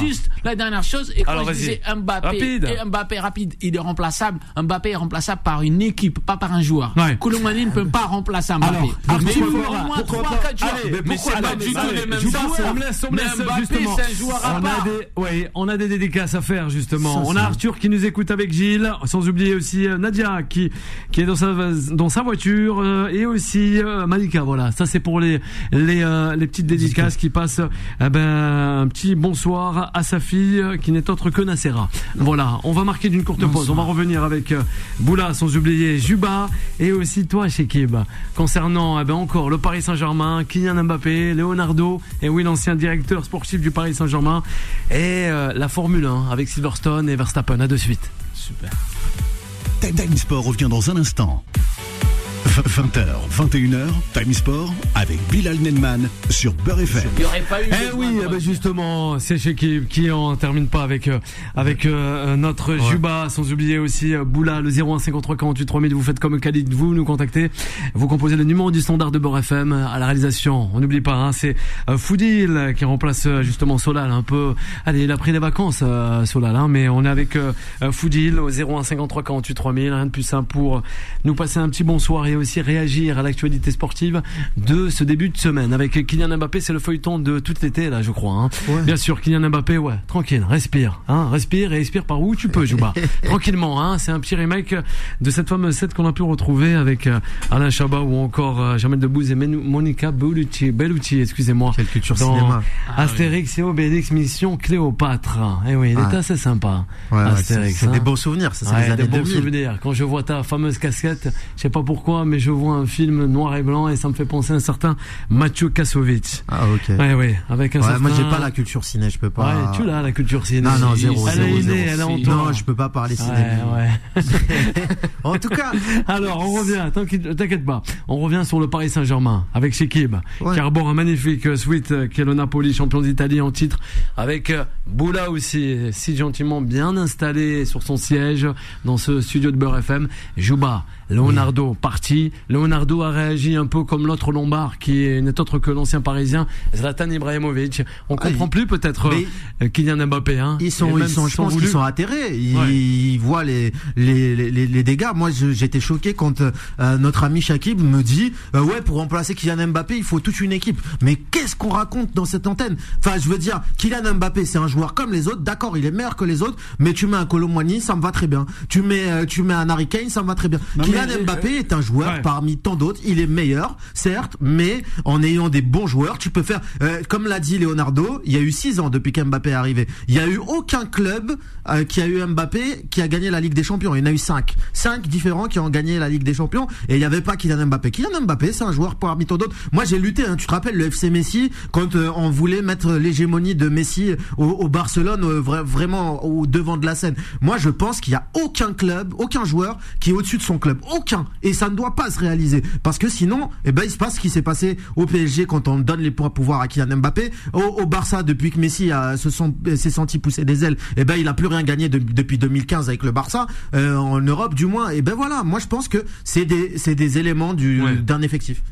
Juste la dernière chose, et quand Alors, je disais Mbappé, Mbappé rapide, il est remplaçable. Mbappé est remplaçable par une équipe, pas par un joueur. Ouais. Koulibaly ne peut pas remplacer Mbappé. Alors, mais il faut au moins Pourquoi 3-4 pas joueurs. Allez, Mais pourquoi c'est pas du tout les mêmes joueurs. Mais Mbappé, c'est un joueur à part. a des, ouais, on a des dédicaces à faire justement. On a Arthur qui nous écoute avec Gilles, sans oublier aussi euh, Nadia qui qui est dans sa dans sa voiture euh, et aussi euh, Malika. Voilà, ça c'est pour les les les petites dédicaces qui passent. eh ben un petit bonsoir à sa fille qui n'est autre que Nacera. Voilà, on va marquer d'une courte pause. On va revenir avec Boula, sans oublier Juba et aussi toi, Shekib. Concernant eh ben encore le Paris Saint-Germain, Kylian Mbappé, Leonardo et oui l'ancien directeur sportif du Paris Saint-Germain et euh, la Formule 1 avec Silverstone et Verstappen. À de suite. Super. Time Sport revient dans un instant. 20h, 21h, Time Sport avec Bilal Nenman sur Beurre FM. Il n'y aurait pas eu. Eh oui, eh ben justement, c'est chez qui qui en termine pas avec euh, avec euh, notre Juba, sans oublier aussi euh, Boula, le 0153 48 3000. Vous faites comme Khalid, vous nous contactez, vous composez le numéro du standard de Beurre FM à la réalisation. On n'oublie pas, hein, c'est euh, Foudil qui remplace euh, justement Solal un peu. Allez, il a pris les vacances euh, Solal, hein, mais on est avec euh, euh, Foudil au 0153 48 3000. Rien de plus simple pour nous passer un petit bonsoir et aussi réagir à l'actualité sportive de ce début de semaine avec Kylian Mbappé. C'est le feuilleton de tout l'été là, je crois. Hein. Ouais. Bien sûr, Kylian Mbappé, ouais, tranquille, respire, hein, respire et expire par où tu peux, Jouba. Tranquillement, hein. C'est un petit remake de cette fameuse set qu'on a pu retrouver avec euh, Alain Chabat ou encore euh, Jamel Debbouze et Monica Bellucci, Bellucci, excusez-moi. Quelle culture Dans cinéma. Astérix et Obélix Mission Cléopâtre. Eh oui, il Ah. est assez sympa. Ouais, c'est Astérix. c'est hein. des beaux souvenirs, ça, c'est années des bons 2000. souvenirs. Quand je vois ta fameuse casquette, je sais pas pourquoi, mais je vois un film noir et blanc et ça me fait penser à un certain Mathieu Kassovitch. Ah, ok. Ouais, ouais, avec un Ouais, certain... moi j'ai pas la culture ciné, je peux pas. Ouais, tu l'as la culture ciné. Non, non, zéro, Elle zéro, est zéro. elle est en toi. Non, je peux pas parler ciné. Ouais, ouais. En tout cas, Alors, on revient, t'inquiète pas. On revient sur le Paris Saint-Germain avec Shekib, Ouais. qui arbore un magnifique euh, suite euh, qui est le Napoli, champion d'Italie en titre, avec euh, Boula aussi, si gentiment bien installé sur son siège dans ce studio de Beurre FM. Juba, Leonardo, parti. Leonardo a réagi un peu comme l'autre Lombard, qui n'est autre que l'ancien Parisien, Zlatan Ibrahimovic. On Ah, comprend il- plus peut-être Mais- euh, Kylian Mbappé. Hein. Ils sont, ils sont, je pense qu'ils sont atterrés. Ils, Ouais. ils voient les, les, les, les- dégâts. Moi, j'étais choqué quand euh, notre ami Shakib me dit, euh, ouais, pour remplacer Kylian Mbappé, il faut toute une équipe. Mais qu'est-ce qu'on raconte dans cette antenne? Enfin, je veux dire, Kylian Mbappé, c'est un joueur comme les autres. D'accord, il est meilleur que les autres, mais tu mets un Colomwani, ça me va très bien. Tu mets, euh, tu mets un Harry Kane, ça me va très bien. Non, Kylian mais, Mbappé est un joueur ouais. parmi tant d'autres. Il est meilleur, certes, mais en ayant des bons joueurs, tu peux faire, euh, comme l'a dit Leonardo, il y a eu six ans depuis qu'Mbappé est arrivé. Il y a eu aucun club euh, qui a eu Mbappé qui a gagné la Ligue des Champions. Il y en a eu cinq, cinq différents qui ont gagné la Ligue des Champions et il n'y avait pas Kylian Mbappé. Kylian Mbappé, c'est un joueur parmi tant d'autres. Moi, j'ai lutté. Hein, tu te rappelles le FC Messi quand euh, on voulait mettre l'hégémonie de Messi au, au Barcelone euh, vra- vraiment au devant de la scène. Moi, je pense qu'il y a aucun club, aucun joueur qui est au-dessus de son club, aucun. Et ça ne doit pas se réaliser parce que sinon, eh ben, il se passe ce qui s'est passé au PSG quand on donne les pouvoirs à Kylian Mbappé, au, au Barça depuis que Messi a, se sont, s'est senti pousser des ailes. Eh ben, il a plus rien gagné de- depuis 2015 avec le Barça euh, en Europe du moins. Et ben voilà, moi je pense que c'est des, c'est des éléments du, Ouais. d'un effectif.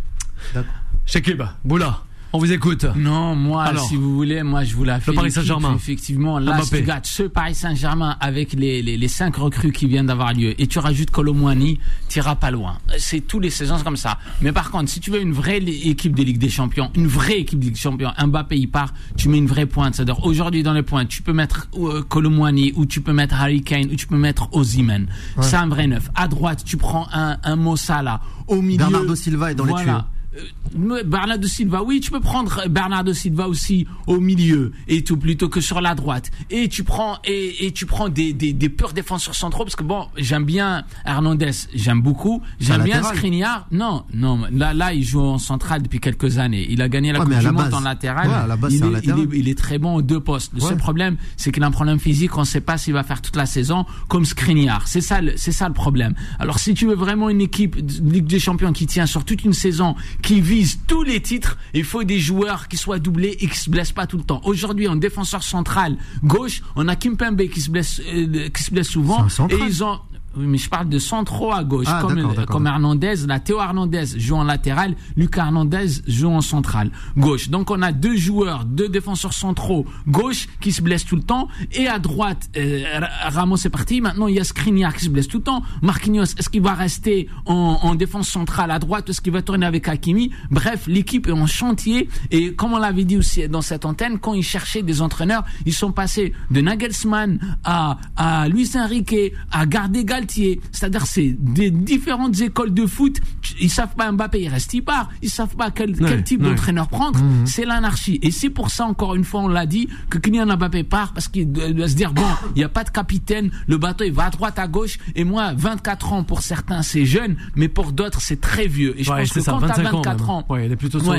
Boula, on vous écoute. Non, moi, Alors, si vous voulez, moi, je vous la fais. le Paris Saint-Germain. Effectivement, là, si tu regardes ce Paris Saint-Germain avec les, les, les cinq recrues qui viennent d'avoir lieu et tu rajoutes Colomwani, t'iras pas loin. C'est tous les saisons comme ça. Mais par contre, si tu veux une vraie équipe de Ligue des Champions, une vraie équipe de Ligue des Champions, Mbappé, il part, tu mets une vraie pointe. C'est-à-dire, aujourd'hui, dans les pointes, tu peux mettre euh, Colomwani ou tu peux mettre Harry Kane ou tu peux mettre Ozyman. C'est un vrai neuf. À droite, tu prends un, un Mossala. Au milieu. Bernardo Silva est dans les voilà. Euh, Bernardo Silva, oui, tu peux prendre Bernardo Silva aussi au milieu et tout plutôt que sur la droite. Et tu prends et, et tu prends des, des, des purs défenseurs centraux parce que bon, j'aime bien Hernandez, j'aime beaucoup, j'aime bien. Skriniar. Non, non, là là il joue en centrale depuis quelques années. Il a gagné la Ouais, Coupe du la Monde en latéral. ouais, à la base, il, est, latéral. il est- il est très bon aux deux postes. Le seul problème, c'est qu'il a un problème physique. On ne sait pas s'il va faire toute la saison comme Skriniar. C'est ça, le- c'est ça le problème. Alors, si tu veux vraiment une équipe de Ligue des Champions qui tient sur toute une saison, qui vise tous les titres, il faut des joueurs qui soient doublés et qui se blessent pas tout le temps. Aujourd'hui, en défenseur central gauche, on a Kimpembe qui se blesse, euh, qui se blesse souvent, et ils ont oui, mais je parle de centraux à gauche, Ah, comme, d'accord. comme Hernandez, la Théo Hernandez joue en latéral, Lucas Hernandez joue en central, gauche. Donc on a deux joueurs, deux défenseurs centraux gauche qui se blessent tout le temps, et à droite, euh, Ra- Ramos est parti. Maintenant il y a Skriniar qui se blesse tout le temps. Marquinhos, est-ce qu'il va rester en, en défense centrale à droite, est-ce qu'il va tourner avec Hakimi? Bref, l'équipe est en chantier, et comme on l'avait dit aussi dans cette antenne, quand ils cherchaient des entraîneurs, ils sont passés de Nagelsmann à, à Luis Enrique, à Gardé Galtier. C'est-à-dire, c'est des différentes écoles de foot. Ils savent pas Mbappé, il reste, il part. Ils savent pas quel, Ouais, quel type ouais. d'entraîneur prendre. C'est l'anarchie. Et c'est pour ça, encore une fois, on l'a dit, que Kylian Mbappé part parce qu'il doit se dire, bon, il n'y a pas de capitaine, le bateau, il va à droite, à gauche. Et moi, 24 ans, pour certains, c'est jeune, mais pour d'autres, c'est très vieux. Et je Ouais, pense que ça, quand t'as 25 ans 24 même. ans, Ouais, il est plutôt sur-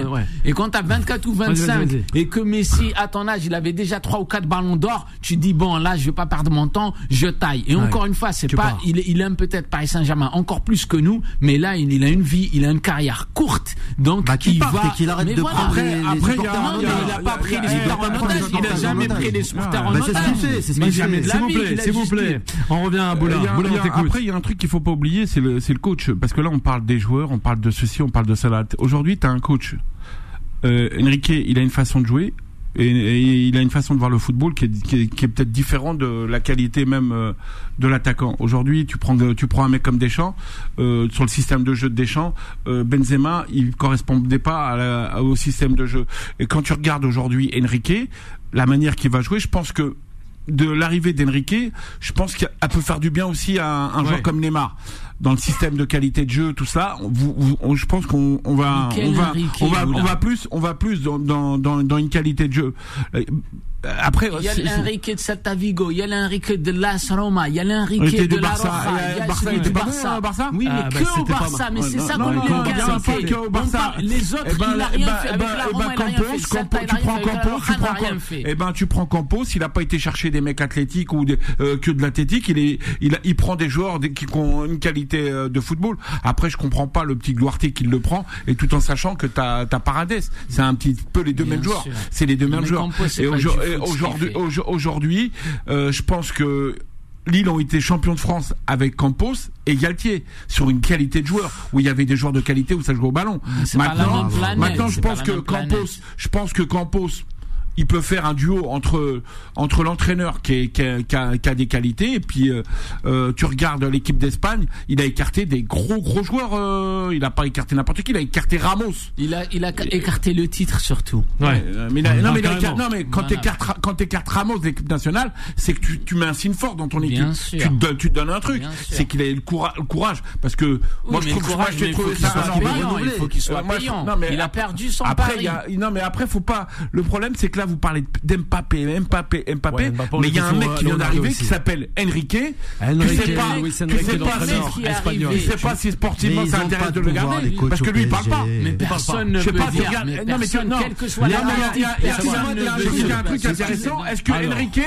et quand t'as 24 ou Vas-y, 25 vas-y, vas-y. et que Messi, à ton âge, il avait déjà 3 ou 4 ballons d'or, tu dis bon, là, je vais pas perdre mon temps, je taille. Et encore une fois, c'est pas, pars. Il, il aime peut-être Paris Saint-Germain encore plus que nous, mais là, il, il a une vie, il a une carrière courte. Donc, Bah, il parte va. et qu'il arrête Mais de voilà. prendre les- Après, les après, il y a- non, il a pas pris les Il supporters en otage, il a supporters en jamais pris les supporters en Bah, c'est ce qu'il otage. fait, c'est ce qu'il fait. S'il vous plaît, il s'il vous plaît. On revient à il il t'écoute. après, il y a un truc qu'il faut pas oublier, c'est le, c'est le coach. Parce que là, on parle des joueurs, on parle de ceci, on parle de cela. Aujourd'hui, tu as un coach. Euh, Enrique, il a une façon de jouer. Et, et il a une façon de voir le football qui est, qui est, qui est peut-être différente de la qualité même euh, de l'attaquant. Aujourd'hui, tu prends tu prends un mec comme Deschamps euh, sur le système de jeu de Deschamps, euh, Benzema, il correspondait pas à la- au système de jeu. Et quand tu regardes aujourd'hui Enrique, la manière qu'il va jouer, je pense que de l'arrivée d'Enrique, je pense qu'elle peut faire du bien aussi à un, un Ouais. joueur comme Neymar. Dans le système de qualité de jeu, tout ça, vous, vous- on- je pense qu'on on va, on va, Enrique, on va, vous, là on va plus, on va plus dans, dans, dans, dans une qualité de jeu. Euh, Après, Il y a l'Enrique de Celta Vigo, il y a l'Enrique de l'AS Roma, il y a l'Enrique de la Barça, Roja, il y a Barça, celui il du Barça. au Barça Oui, mais Ah, bah, que au c'était pas Barça, mais c'est ça qu'on inculqué. que au Barça. Les autres, Eh ben, il a eh rien fait. Avec la Roma, il a rien fait. Celta, il rien prends fait. La Roja, rien. Eh ben, tu prends Campos, il a pas été chercher des mecs athlétiques ou euh, que de l'athlétique, il est, il, prend des joueurs qui ont une qualité euh, de football. Après, je comprends pas le petit Gloirté qui le prend, et tout en sachant que t'as, t'as Paredes. C'est un petit peu les deux mêmes joueurs. C'est les deux mêmes joueurs. Et aujourd'hui, euh, je pense que Lille ont été champions de France avec Campos et Galtier sur une qualité de joueur où il y avait des joueurs de qualité où ça jouait au ballon. Maintenant, maintenant je pense que Campos, je pense que Campos il peut faire un duo entre entre l'entraîneur qui, est- qui, a, qui a- qui a des qualités et puis euh, euh, tu regardes l'équipe d'Espagne, il a écarté des gros gros joueurs. euh, il a pas écarté n'importe qui, il a écarté Ramos. Il a, il a écarté le titre surtout. Ouais. Mais non, mais non, quand Voilà. t'écartes quand t'écartes Ramos de l'équipe nationale, c'est que tu, tu mets un signe fort dans ton équipe. Bien sûr. Tu te donnes, tu te donnes un truc. C'est qu'il a eu le, coura- le courage parce que moi je trouve courage, trouvé qu'il ça anormal. il faut qu'il soit payant. Il a perdu son après, non mais après faut pas. Le problème c'est que là vous parlez d'Mbappé, Mbappé, Mbappé, Ouais, Mbappé, mais il y a un mec qui vient d'arriver qui s'appelle Enrique. Enrique, tu sais pas, Luis sais pas, est espagnol. sais pas si sportivement ça intéresse de le garder parce que lui il parle pas. Mais personne ne Je sais veut pas si dire. non, mais tu- personne, non. quelle que soit il y a- un truc- intéressant. Est-ce que. Enrique,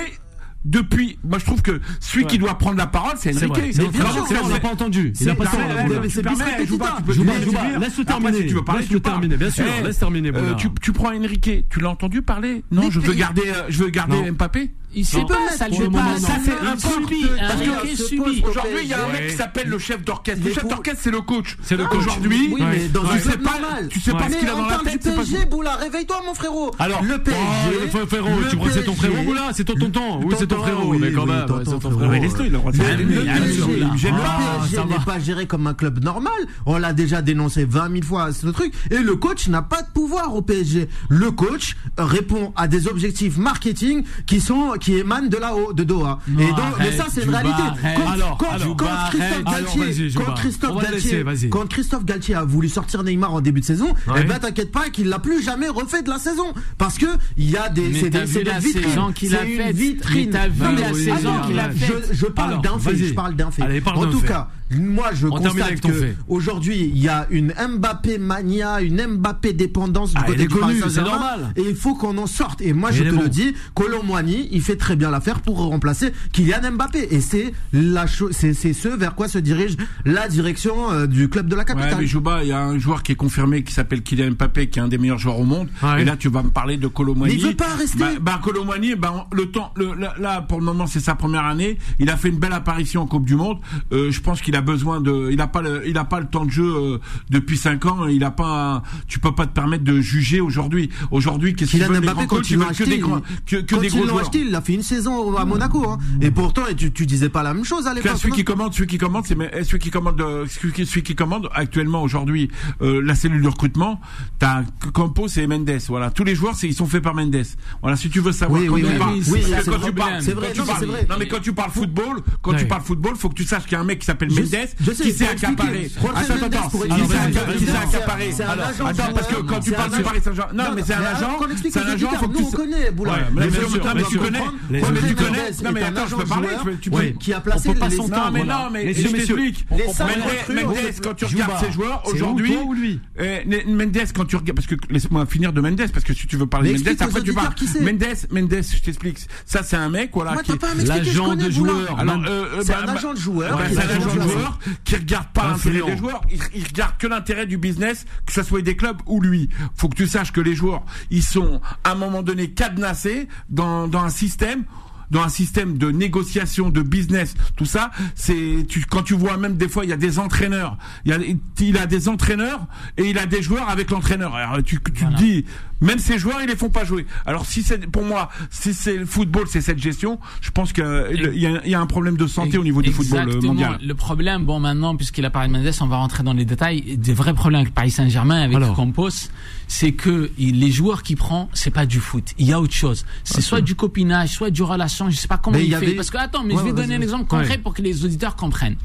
depuis, moi je trouve que celui qui doit prendre la parole, c'est Enrique. C'est vrai. C'est vrai, on l'a pas entendu. Il a pas mais c'est laisse-le terminer. tu veux parler, parles. terminer, bien sûr. Eh, Laisse terminer, euh, tu, prends Enrique, tu l'as entendu parler Non, je veux garder, euh, je veux garder. Mbappé. Il sait pas, ça le pas. moment, Ça c'est un subi. Aujourd'hui, il y a un mec qui s'appelle le chef d'orchestre. Le chef d'orchestre, c'est le coach. C'est le coach. Aujourd'hui, tu sais club pas, tu sais pas ce qu'il a dans la tête. pas- PSG, Boula, réveille-toi mon frérot. Alors, le PSG, oh, le frérot, tu crois que c'est ton PSG, frérot Boula? C'est ton tonton. Oui, c'est ton frérot. Mais quand même, c'est ton frérot. frérot. Mais laisse-le, il a le PSG, il le pas. PSG ça n'est pas géré comme un club normal. On l'a déjà dénoncé 20 000 fois, c'est le truc. Et le coach n'a pas de pouvoir au PSG. Le coach répond à des objectifs marketing qui sont qui émanent de là-haut, de Doha. Non, Et donc, mais ça c'est une réalité. Quand, Alors, quand- alors, quand Jouba, Christophe. Alors, Galtier, quand Christophe laisser, Galtier, quand Christophe Galtier a voulu sortir Neymar en début de saison, Ouais. eh ben t'inquiète pas qu'il l'a plus jamais refait de la saison parce que il y a des c'est des des vitrines. qu'il a C'est une faite. vitrine. T'as vu la saison qu'il a faite. Je, parle d'un fait, je parle d'un fait. En tout fait. cas, moi je On constate avec ton fait. que aujourd'hui il y a une Mbappé mania, une Mbappé dépendance du Ah, côté du Paris Saint-Germain. normal. Et il faut qu'on en sorte. Et moi je te le dis, Colomboigny, il fait très bien l'affaire pour remplacer Kylian Mbappé. Et c'est la chose, c'est c'est ce vers quoi se dirige la direction euh, du club de la Ouais, capitale. mais Jouba, il y a un joueur qui est confirmé qui s'appelle Kylian Mbappé, qui est un des meilleurs joueurs au monde. Ouais. Et là, tu vas me parler de Colomboigny. Mais il veut pas rester. Bah, bah Colomboigny, bah, le temps, le, là, là, pour le moment, c'est sa première année. Il a fait une belle apparition en Coupe du Monde. Euh, je pense qu'il a besoin de, il a pas le, il a pas le temps de jeu euh, depuis 5 ans. Il a pas, tu peux pas te permettre de juger aujourd'hui. Aujourd'hui, qu'est-ce Kylian veulent les Mbappé, grands quand coachs ils Ils que acheté, des grands, que, que quand des ils gros joueurs. acheté, il a fait une saison à Monaco. Hein. Et pourtant, et tu, tu disais pas la même chose à l'époque. celui non qui commande, celui qui commande, c'est mais- celui qui commande, euh, celui qui, celui qui commande actuellement aujourd'hui euh, la cellule de recrutement. T'as Campos et Mendes. Voilà, tous les joueurs, c'est ils sont faits par Mendes. Voilà, si tu veux savoir Oui, quand oui, c'est vrai. non, mais quand tu parles football, quand tu parles football, faut que tu saches qu'il y a un mec qui s'appelle Je Mendes qui s'est accaparé. Attends, attends, qui s'est accaparé, Attends, parce que quand tu parles du Paris Saint-Germain, non mais c'est un agent, c'est un agent, auditeurs, faut que nous, tu on connaît, Boula. Mais tu connais, mais tu connais, non mais attends, je peux parler, qui- a placé les- non mais non mais je t'explique. Mendes, quand tu regardes ses joueurs aujourd'hui, euh, Mendes quand tu regardes parce que laisse-moi finir de Mendes parce que si tu veux parler de Mendes après tu parles. Mendes Mendes je t'explique ça c'est un mec voilà Moi, qui l'agent de joueur. alors, Man- C'est un agent de joueur. c'est est un agent de joueur. Joueur qui regarde pas l'intérêt des joueurs, il, il regarde que l'intérêt du business, que ce soit des clubs ou lui. Faut que tu saches que les joueurs, ils sont à un moment donné cadenassés dans, dans un système dans un système de négociation, de business, tout ça, c'est tu, quand tu vois même des fois il y a des entraîneurs, il y a, il a des entraîneurs et il a des joueurs avec l'entraîneur. Alors tu, tu te dis même ces joueurs ils les font pas jouer. Alors si c'est pour moi si c'est le football c'est cette gestion, je pense qu'il y, a- il y a un problème de santé au niveau du football euh, mondial. Le problème, bon, maintenant, puisqu'il a parlé de Mendes, on va rentrer dans les détails. Des vrais problèmes avec Paris Saint-Germain, avec Alors. Campos, c'est que les joueurs qu'il prend, c'est pas du foot. Il y a autre chose. C'est soit du copinage, soit du relation. Je sais pas comment Mais il fait. avait- Parce que attends, mais Ouais, je vais donner un exemple concret Ouais. pour que les auditeurs comprennent.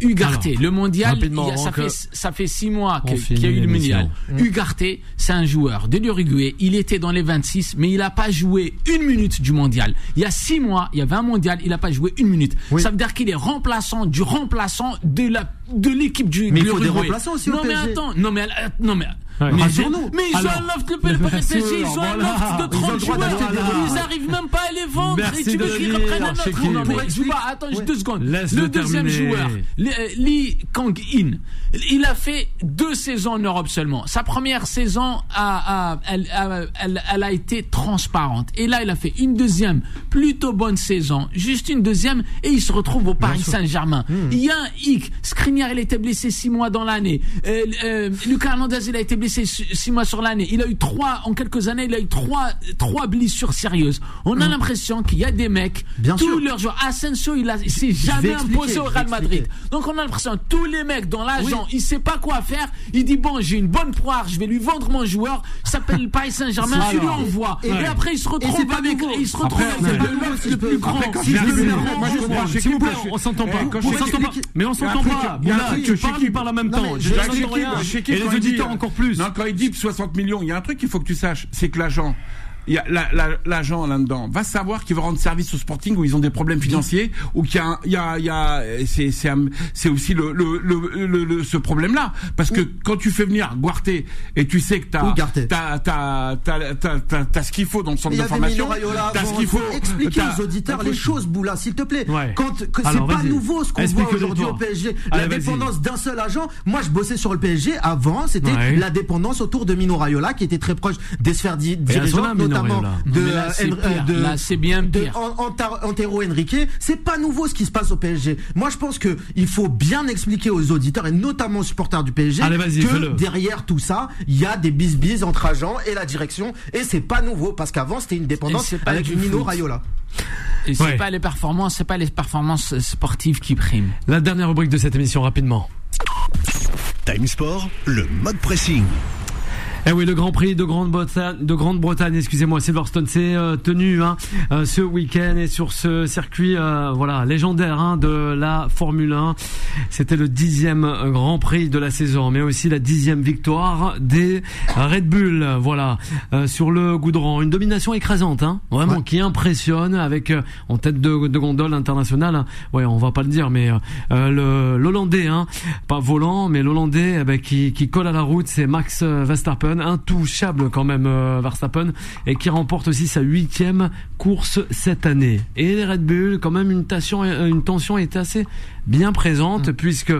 Ugarte, le mondial, rapidement, il y a- ça fait ça fait six mois qu'il y a eu le mondial. Ugarte, c'est un joueur de l'Uruguay. Il était dans les 26, mais il a pas joué une minute du mondial. Il y a six mois, il y avait un mondial, il a pas joué une minute. Oui. Ça veut dire qu'il est remplaçant du remplaçant de la de l'équipe du Mais il faut des remplaçants aussi au Non mais PSG. attends, non mais euh, non mais Ouais. mais, Rassure-nous. mais ils ont un loft le PSG, ils ont un loft de Ils ont le 30 droit joueurs. Ils arrivent même pas à les vendre. Merci et tu veux qu'ils reprennent un autre. Non, Pour expliquer- attends Ouais. deux secondes. Le deuxième joueur, Lee Kang-in, il a fait deux saisons en Europe seulement. Sa première saison a, a- elle, a, elle- elle a été transparente. Et là, il a fait une deuxième plutôt bonne saison, juste une deuxième, et il se retrouve au Paris Saint-Germain. Hmm. Il y a un hic. Skriniar, il a été blessé six mois dans l'année. Euh, euh, Lucas Hernandez, il a été blessé six six mois sur l'année. Il a eu trois, en quelques années, il a eu trois, trois blessures sérieuses. On a l'impression qu'il y a des mecs. Bien tous sûr. leurs joueurs. Asensio, il, a, il s'est jamais imposé au je Real Madrid. Donc on a l'impression tous les mecs dans l'agent, il sait pas quoi faire. Il dit bon, j'ai une bonne poire, je vais lui vendre mon joueur. Il s'appelle le Paris Saint-Germain, C'est tu lui envoie. Et, Et- après il se et retrouve c'est avec, nouveau. il se retrouve Après, avec c'est le je plus grand. Je je je que- on s'entend pas. Mais on s'entend pas. il y a un truc que parle en même temps. Je je- Et les auditeurs encore plus. Non, quand il dit 60 millions, il y a un truc qu'il faut que tu saches, c'est que l'agent, l'agent là-dedans va savoir qu'il va rendre service au Sporting où ils ont des problèmes financiers ou qu'il y a, y a, il y a, c'est, c'est, un- c'est aussi le, le, le, le- le- ce problème-là parce que quand tu fais venir Guarté et tu sais que t'as, t'as, t'as, t'as, t'as, t'as, t'as ce qu'il faut dans le centre de formation, t'as ce qu'il faut, expliquer t'as- aux auditeurs les choses, Boula, s'il te plaît. Ouais. Quand que c'est pas nouveau ce qu'on voit aujourd'hui au PSG. La dépendance d'un seul agent. Moi, je bossais sur le PSG. Avant, c'était Ouais. la dépendance autour de Mino Raiola, qui était très proche des sphères dirigeantes, notamment de, euh, Antero Henrique. C'est pas nouveau ce qui se passe au PSG. Moi, je pense que il faut bien expliquer aux auditeurs et notamment aux supporters du PSG Allez, que derrière tout ça, il y a des bisbis entre agents et la direction. Et c'est pas nouveau parce qu'avant, c'était une dépendance c'est pas avec du Mino. Raiola. Et c'est Ouais. pas les performances, c'est pas les performances sportives qui priment. La dernière rubrique de cette émission, rapidement. Time Sport, le mode pressing. Eh oui, le Grand Prix de Grande-Bretagne, de Grande-Bretagne, excusez-moi, Silverstone, c'est euh, tenu hein, euh, ce week-end et sur ce circuit, euh, voilà, légendaire hein, de la Formule 1. C'était le dixième Grand Prix de la saison, mais aussi la dixième victoire des Red Bull. Voilà, sur le goudron, une domination écrasante, hein, vraiment Ouais. qui impressionne avec en tête de, de gondole internationale. hein. ouais, on va pas le dire, mais le l'Hollandais, hein, pas volant, mais l'Hollandais eh ben, qui, qui colle à la route, c'est Max euh, Verstappen, intouchable quand même euh, Verstappen, et qui remporte aussi sa huitième course cette année. Et les Red Bull, quand même une tension, une tension est assez bien présente puisque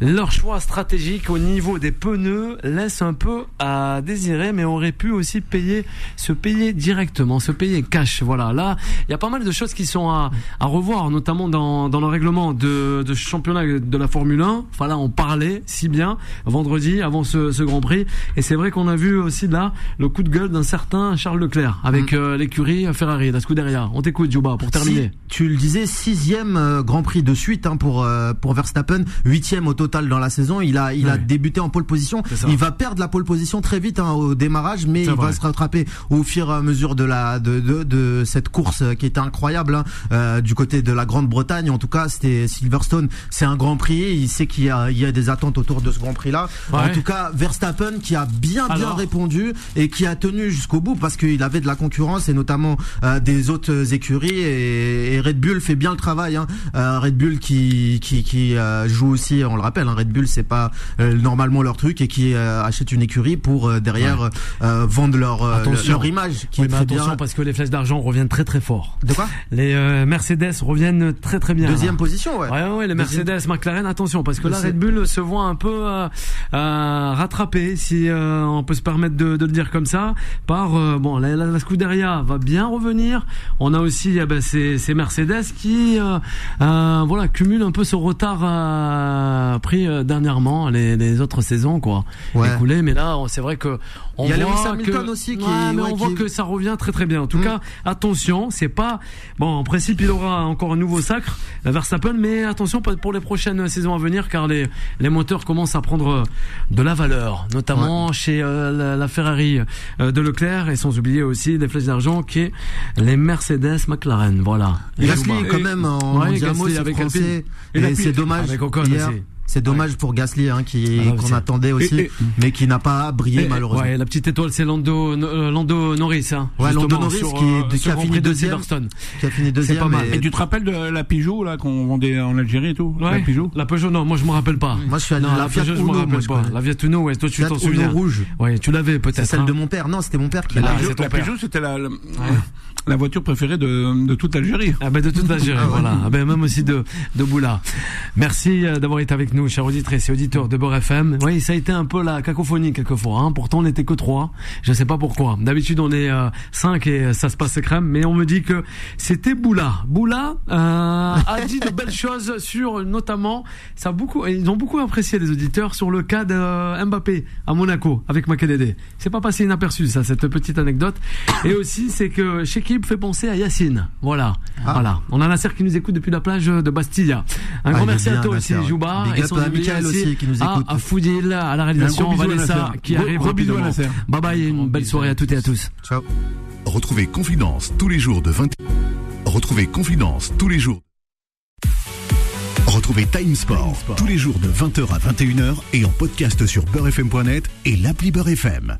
leur choix stratégique au niveau des pneus laisse un peu à désirer, mais aurait pu aussi payer, se payer directement, se payer cash. Voilà, là, il y a pas mal de choses qui sont à, à revoir, notamment dans, dans le règlement de, de championnat de la Formule 1. Enfin là, on parlait si bien vendredi avant ce, ce Grand Prix, et c'est vrai qu'on a vu aussi là le coup de gueule d'un certain Charles Leclerc avec euh, l'écurie Ferrari, la Scuderia. On t'écoute, Juba, pour terminer. Si, tu le disais, sixième euh, Grand Prix de suite hein, pour euh, pour Verstappen, huitième au total dans la saison. Il a il a Ouais. débuté en pole position. Il va perdre la pole position très vite hein, au démarrage, mais il vrai. va se rattraper au fur et à mesure de la de de, de cette course euh, qui était incroyable hein, euh, du côté de la Grande-Bretagne. En tout cas, c'était Silverstone. C'est un Grand Prix. Il sait qu'il y a il y a des attentes autour de ce Grand Prix là. Ouais. En tout cas, Verstappen qui a bien bien Alors répondu et qui a tenu jusqu'au bout parce qu'il avait de la concurrence et notamment euh, des autres écuries et, et Red Bull fait bien le travail. Hein. Euh, Red Bull qui qui, qui euh, joue aussi, on le rappelle, hein, Red Bull c'est pas euh, normalement leur truc et qui euh, achète une écurie pour euh, derrière euh, vendre leur leur image qui Oui, mais attention bien. parce que les flèches d'argent reviennent très très fort. De quoi? Les Mercedes reviennent très très bien. Deuxième là. position, ouais. Ouais, ouais, les Deuxième- Mercedes, McLaren, attention, parce que là. Red Bull se voit un peu rattrapé, si on peut se permettre de, de le dire comme ça, par bon, la, la, la Scuderia va bien revenir. On a aussi eh ben, ces, ces Mercedes qui, voilà, cumulent un peu ce retard euh, dernièrement les, les autres saisons, quoi, Ouais. Mais là, c'est vrai que on Il y a voit que, aussi qui- Ouais, mais ouais, on voit que ça revient très très bien. En tout Mm. cas, attention, c'est pas bon. En principe, il aura encore un nouveau sacre, euh, Verstappen, mais attention pour les prochaines saisons à venir, car les les moteurs commencent à prendre euh, de la valeur, notamment chez euh, la, la Ferrari euh, de Leclerc, et sans oublier aussi des flèches d'argent qui est les Mercedes McLaren. Voilà. Gasly quand même en Ouais, Gasly c'est avec français Alpine. et c'est dommage. Avec Ocon hier. aussi. C'est dommage pour Gasly hein, qui Ah, qu'on attendait aussi, Et- et- mais qui n'a pas brillé Et- malheureusement. Ouais, la petite étoile, c'est Lando, euh, Lando Norris. Hein, Ouais, Lando Norris sur, qui- euh, qui a fini de deuxième. Silverstone. Qui a fini deuxième. pas mal. et- Et tu te rappelles de la Peugeot là qu'on vendait en Algérie et tout La Peugeot la Peugeot, non, moi je me rappelle pas. Moi, je suis à non, la la Fiat Peugeot, je me moi, rappelle je pas. La Fiat Uno, ouais, toi tu t'en Uno souviens. rouge. Ouais, tu l'avais peut-être. C'est celle hein. de mon père. Non, c'était mon père qui Ah, l'a. Peugeot- c'était la, voiture préférée de, de toute l'Algérie. Ah ben de toute l'Algérie, voilà. Ah ben même aussi de de Boula. Merci euh, d'avoir été avec nous, chers auditrices et auditeurs de Beurre FM. Oui, ça a été un peu la cacophonie quelquefois. Hein. Pourtant, on n'était que trois. Je sais pas pourquoi. D'habitude, on est euh, cinq et euh, ça se passe crème. Mais on me dit que c'était Boula. Boula euh, a dit de belles choses sur, notamment, ça a beaucoup. Ils ont beaucoup apprécié les auditeurs sur le cas de euh, Mbappé à Monaco avec Makelele. C'est pas passé inaperçu ça, cette petite anecdote. Et aussi, c'est que Shekib fait penser à Yacine. Voilà. Ah. Voilà. On a Nasser qui nous écoute depuis la plage de Bastilla. Un Ah, grand merci à toi aussi. Jouba. Big Et sans à Mickaël aussi qui nous écoute. À Foudil, à la réalisation, Un gros bisou à Vanessa qui arrive rapidement. Bye bye et une belle bisous soirée à toutes et à tous. Ciao. Retrouvez Confidence tous les jours de 20 Retrouvez Confidence tous les jours. Retrouvez Time Sport, tous les jours de 20h à 21h et en podcast sur beurrefm.net et l'appli Beurre FM.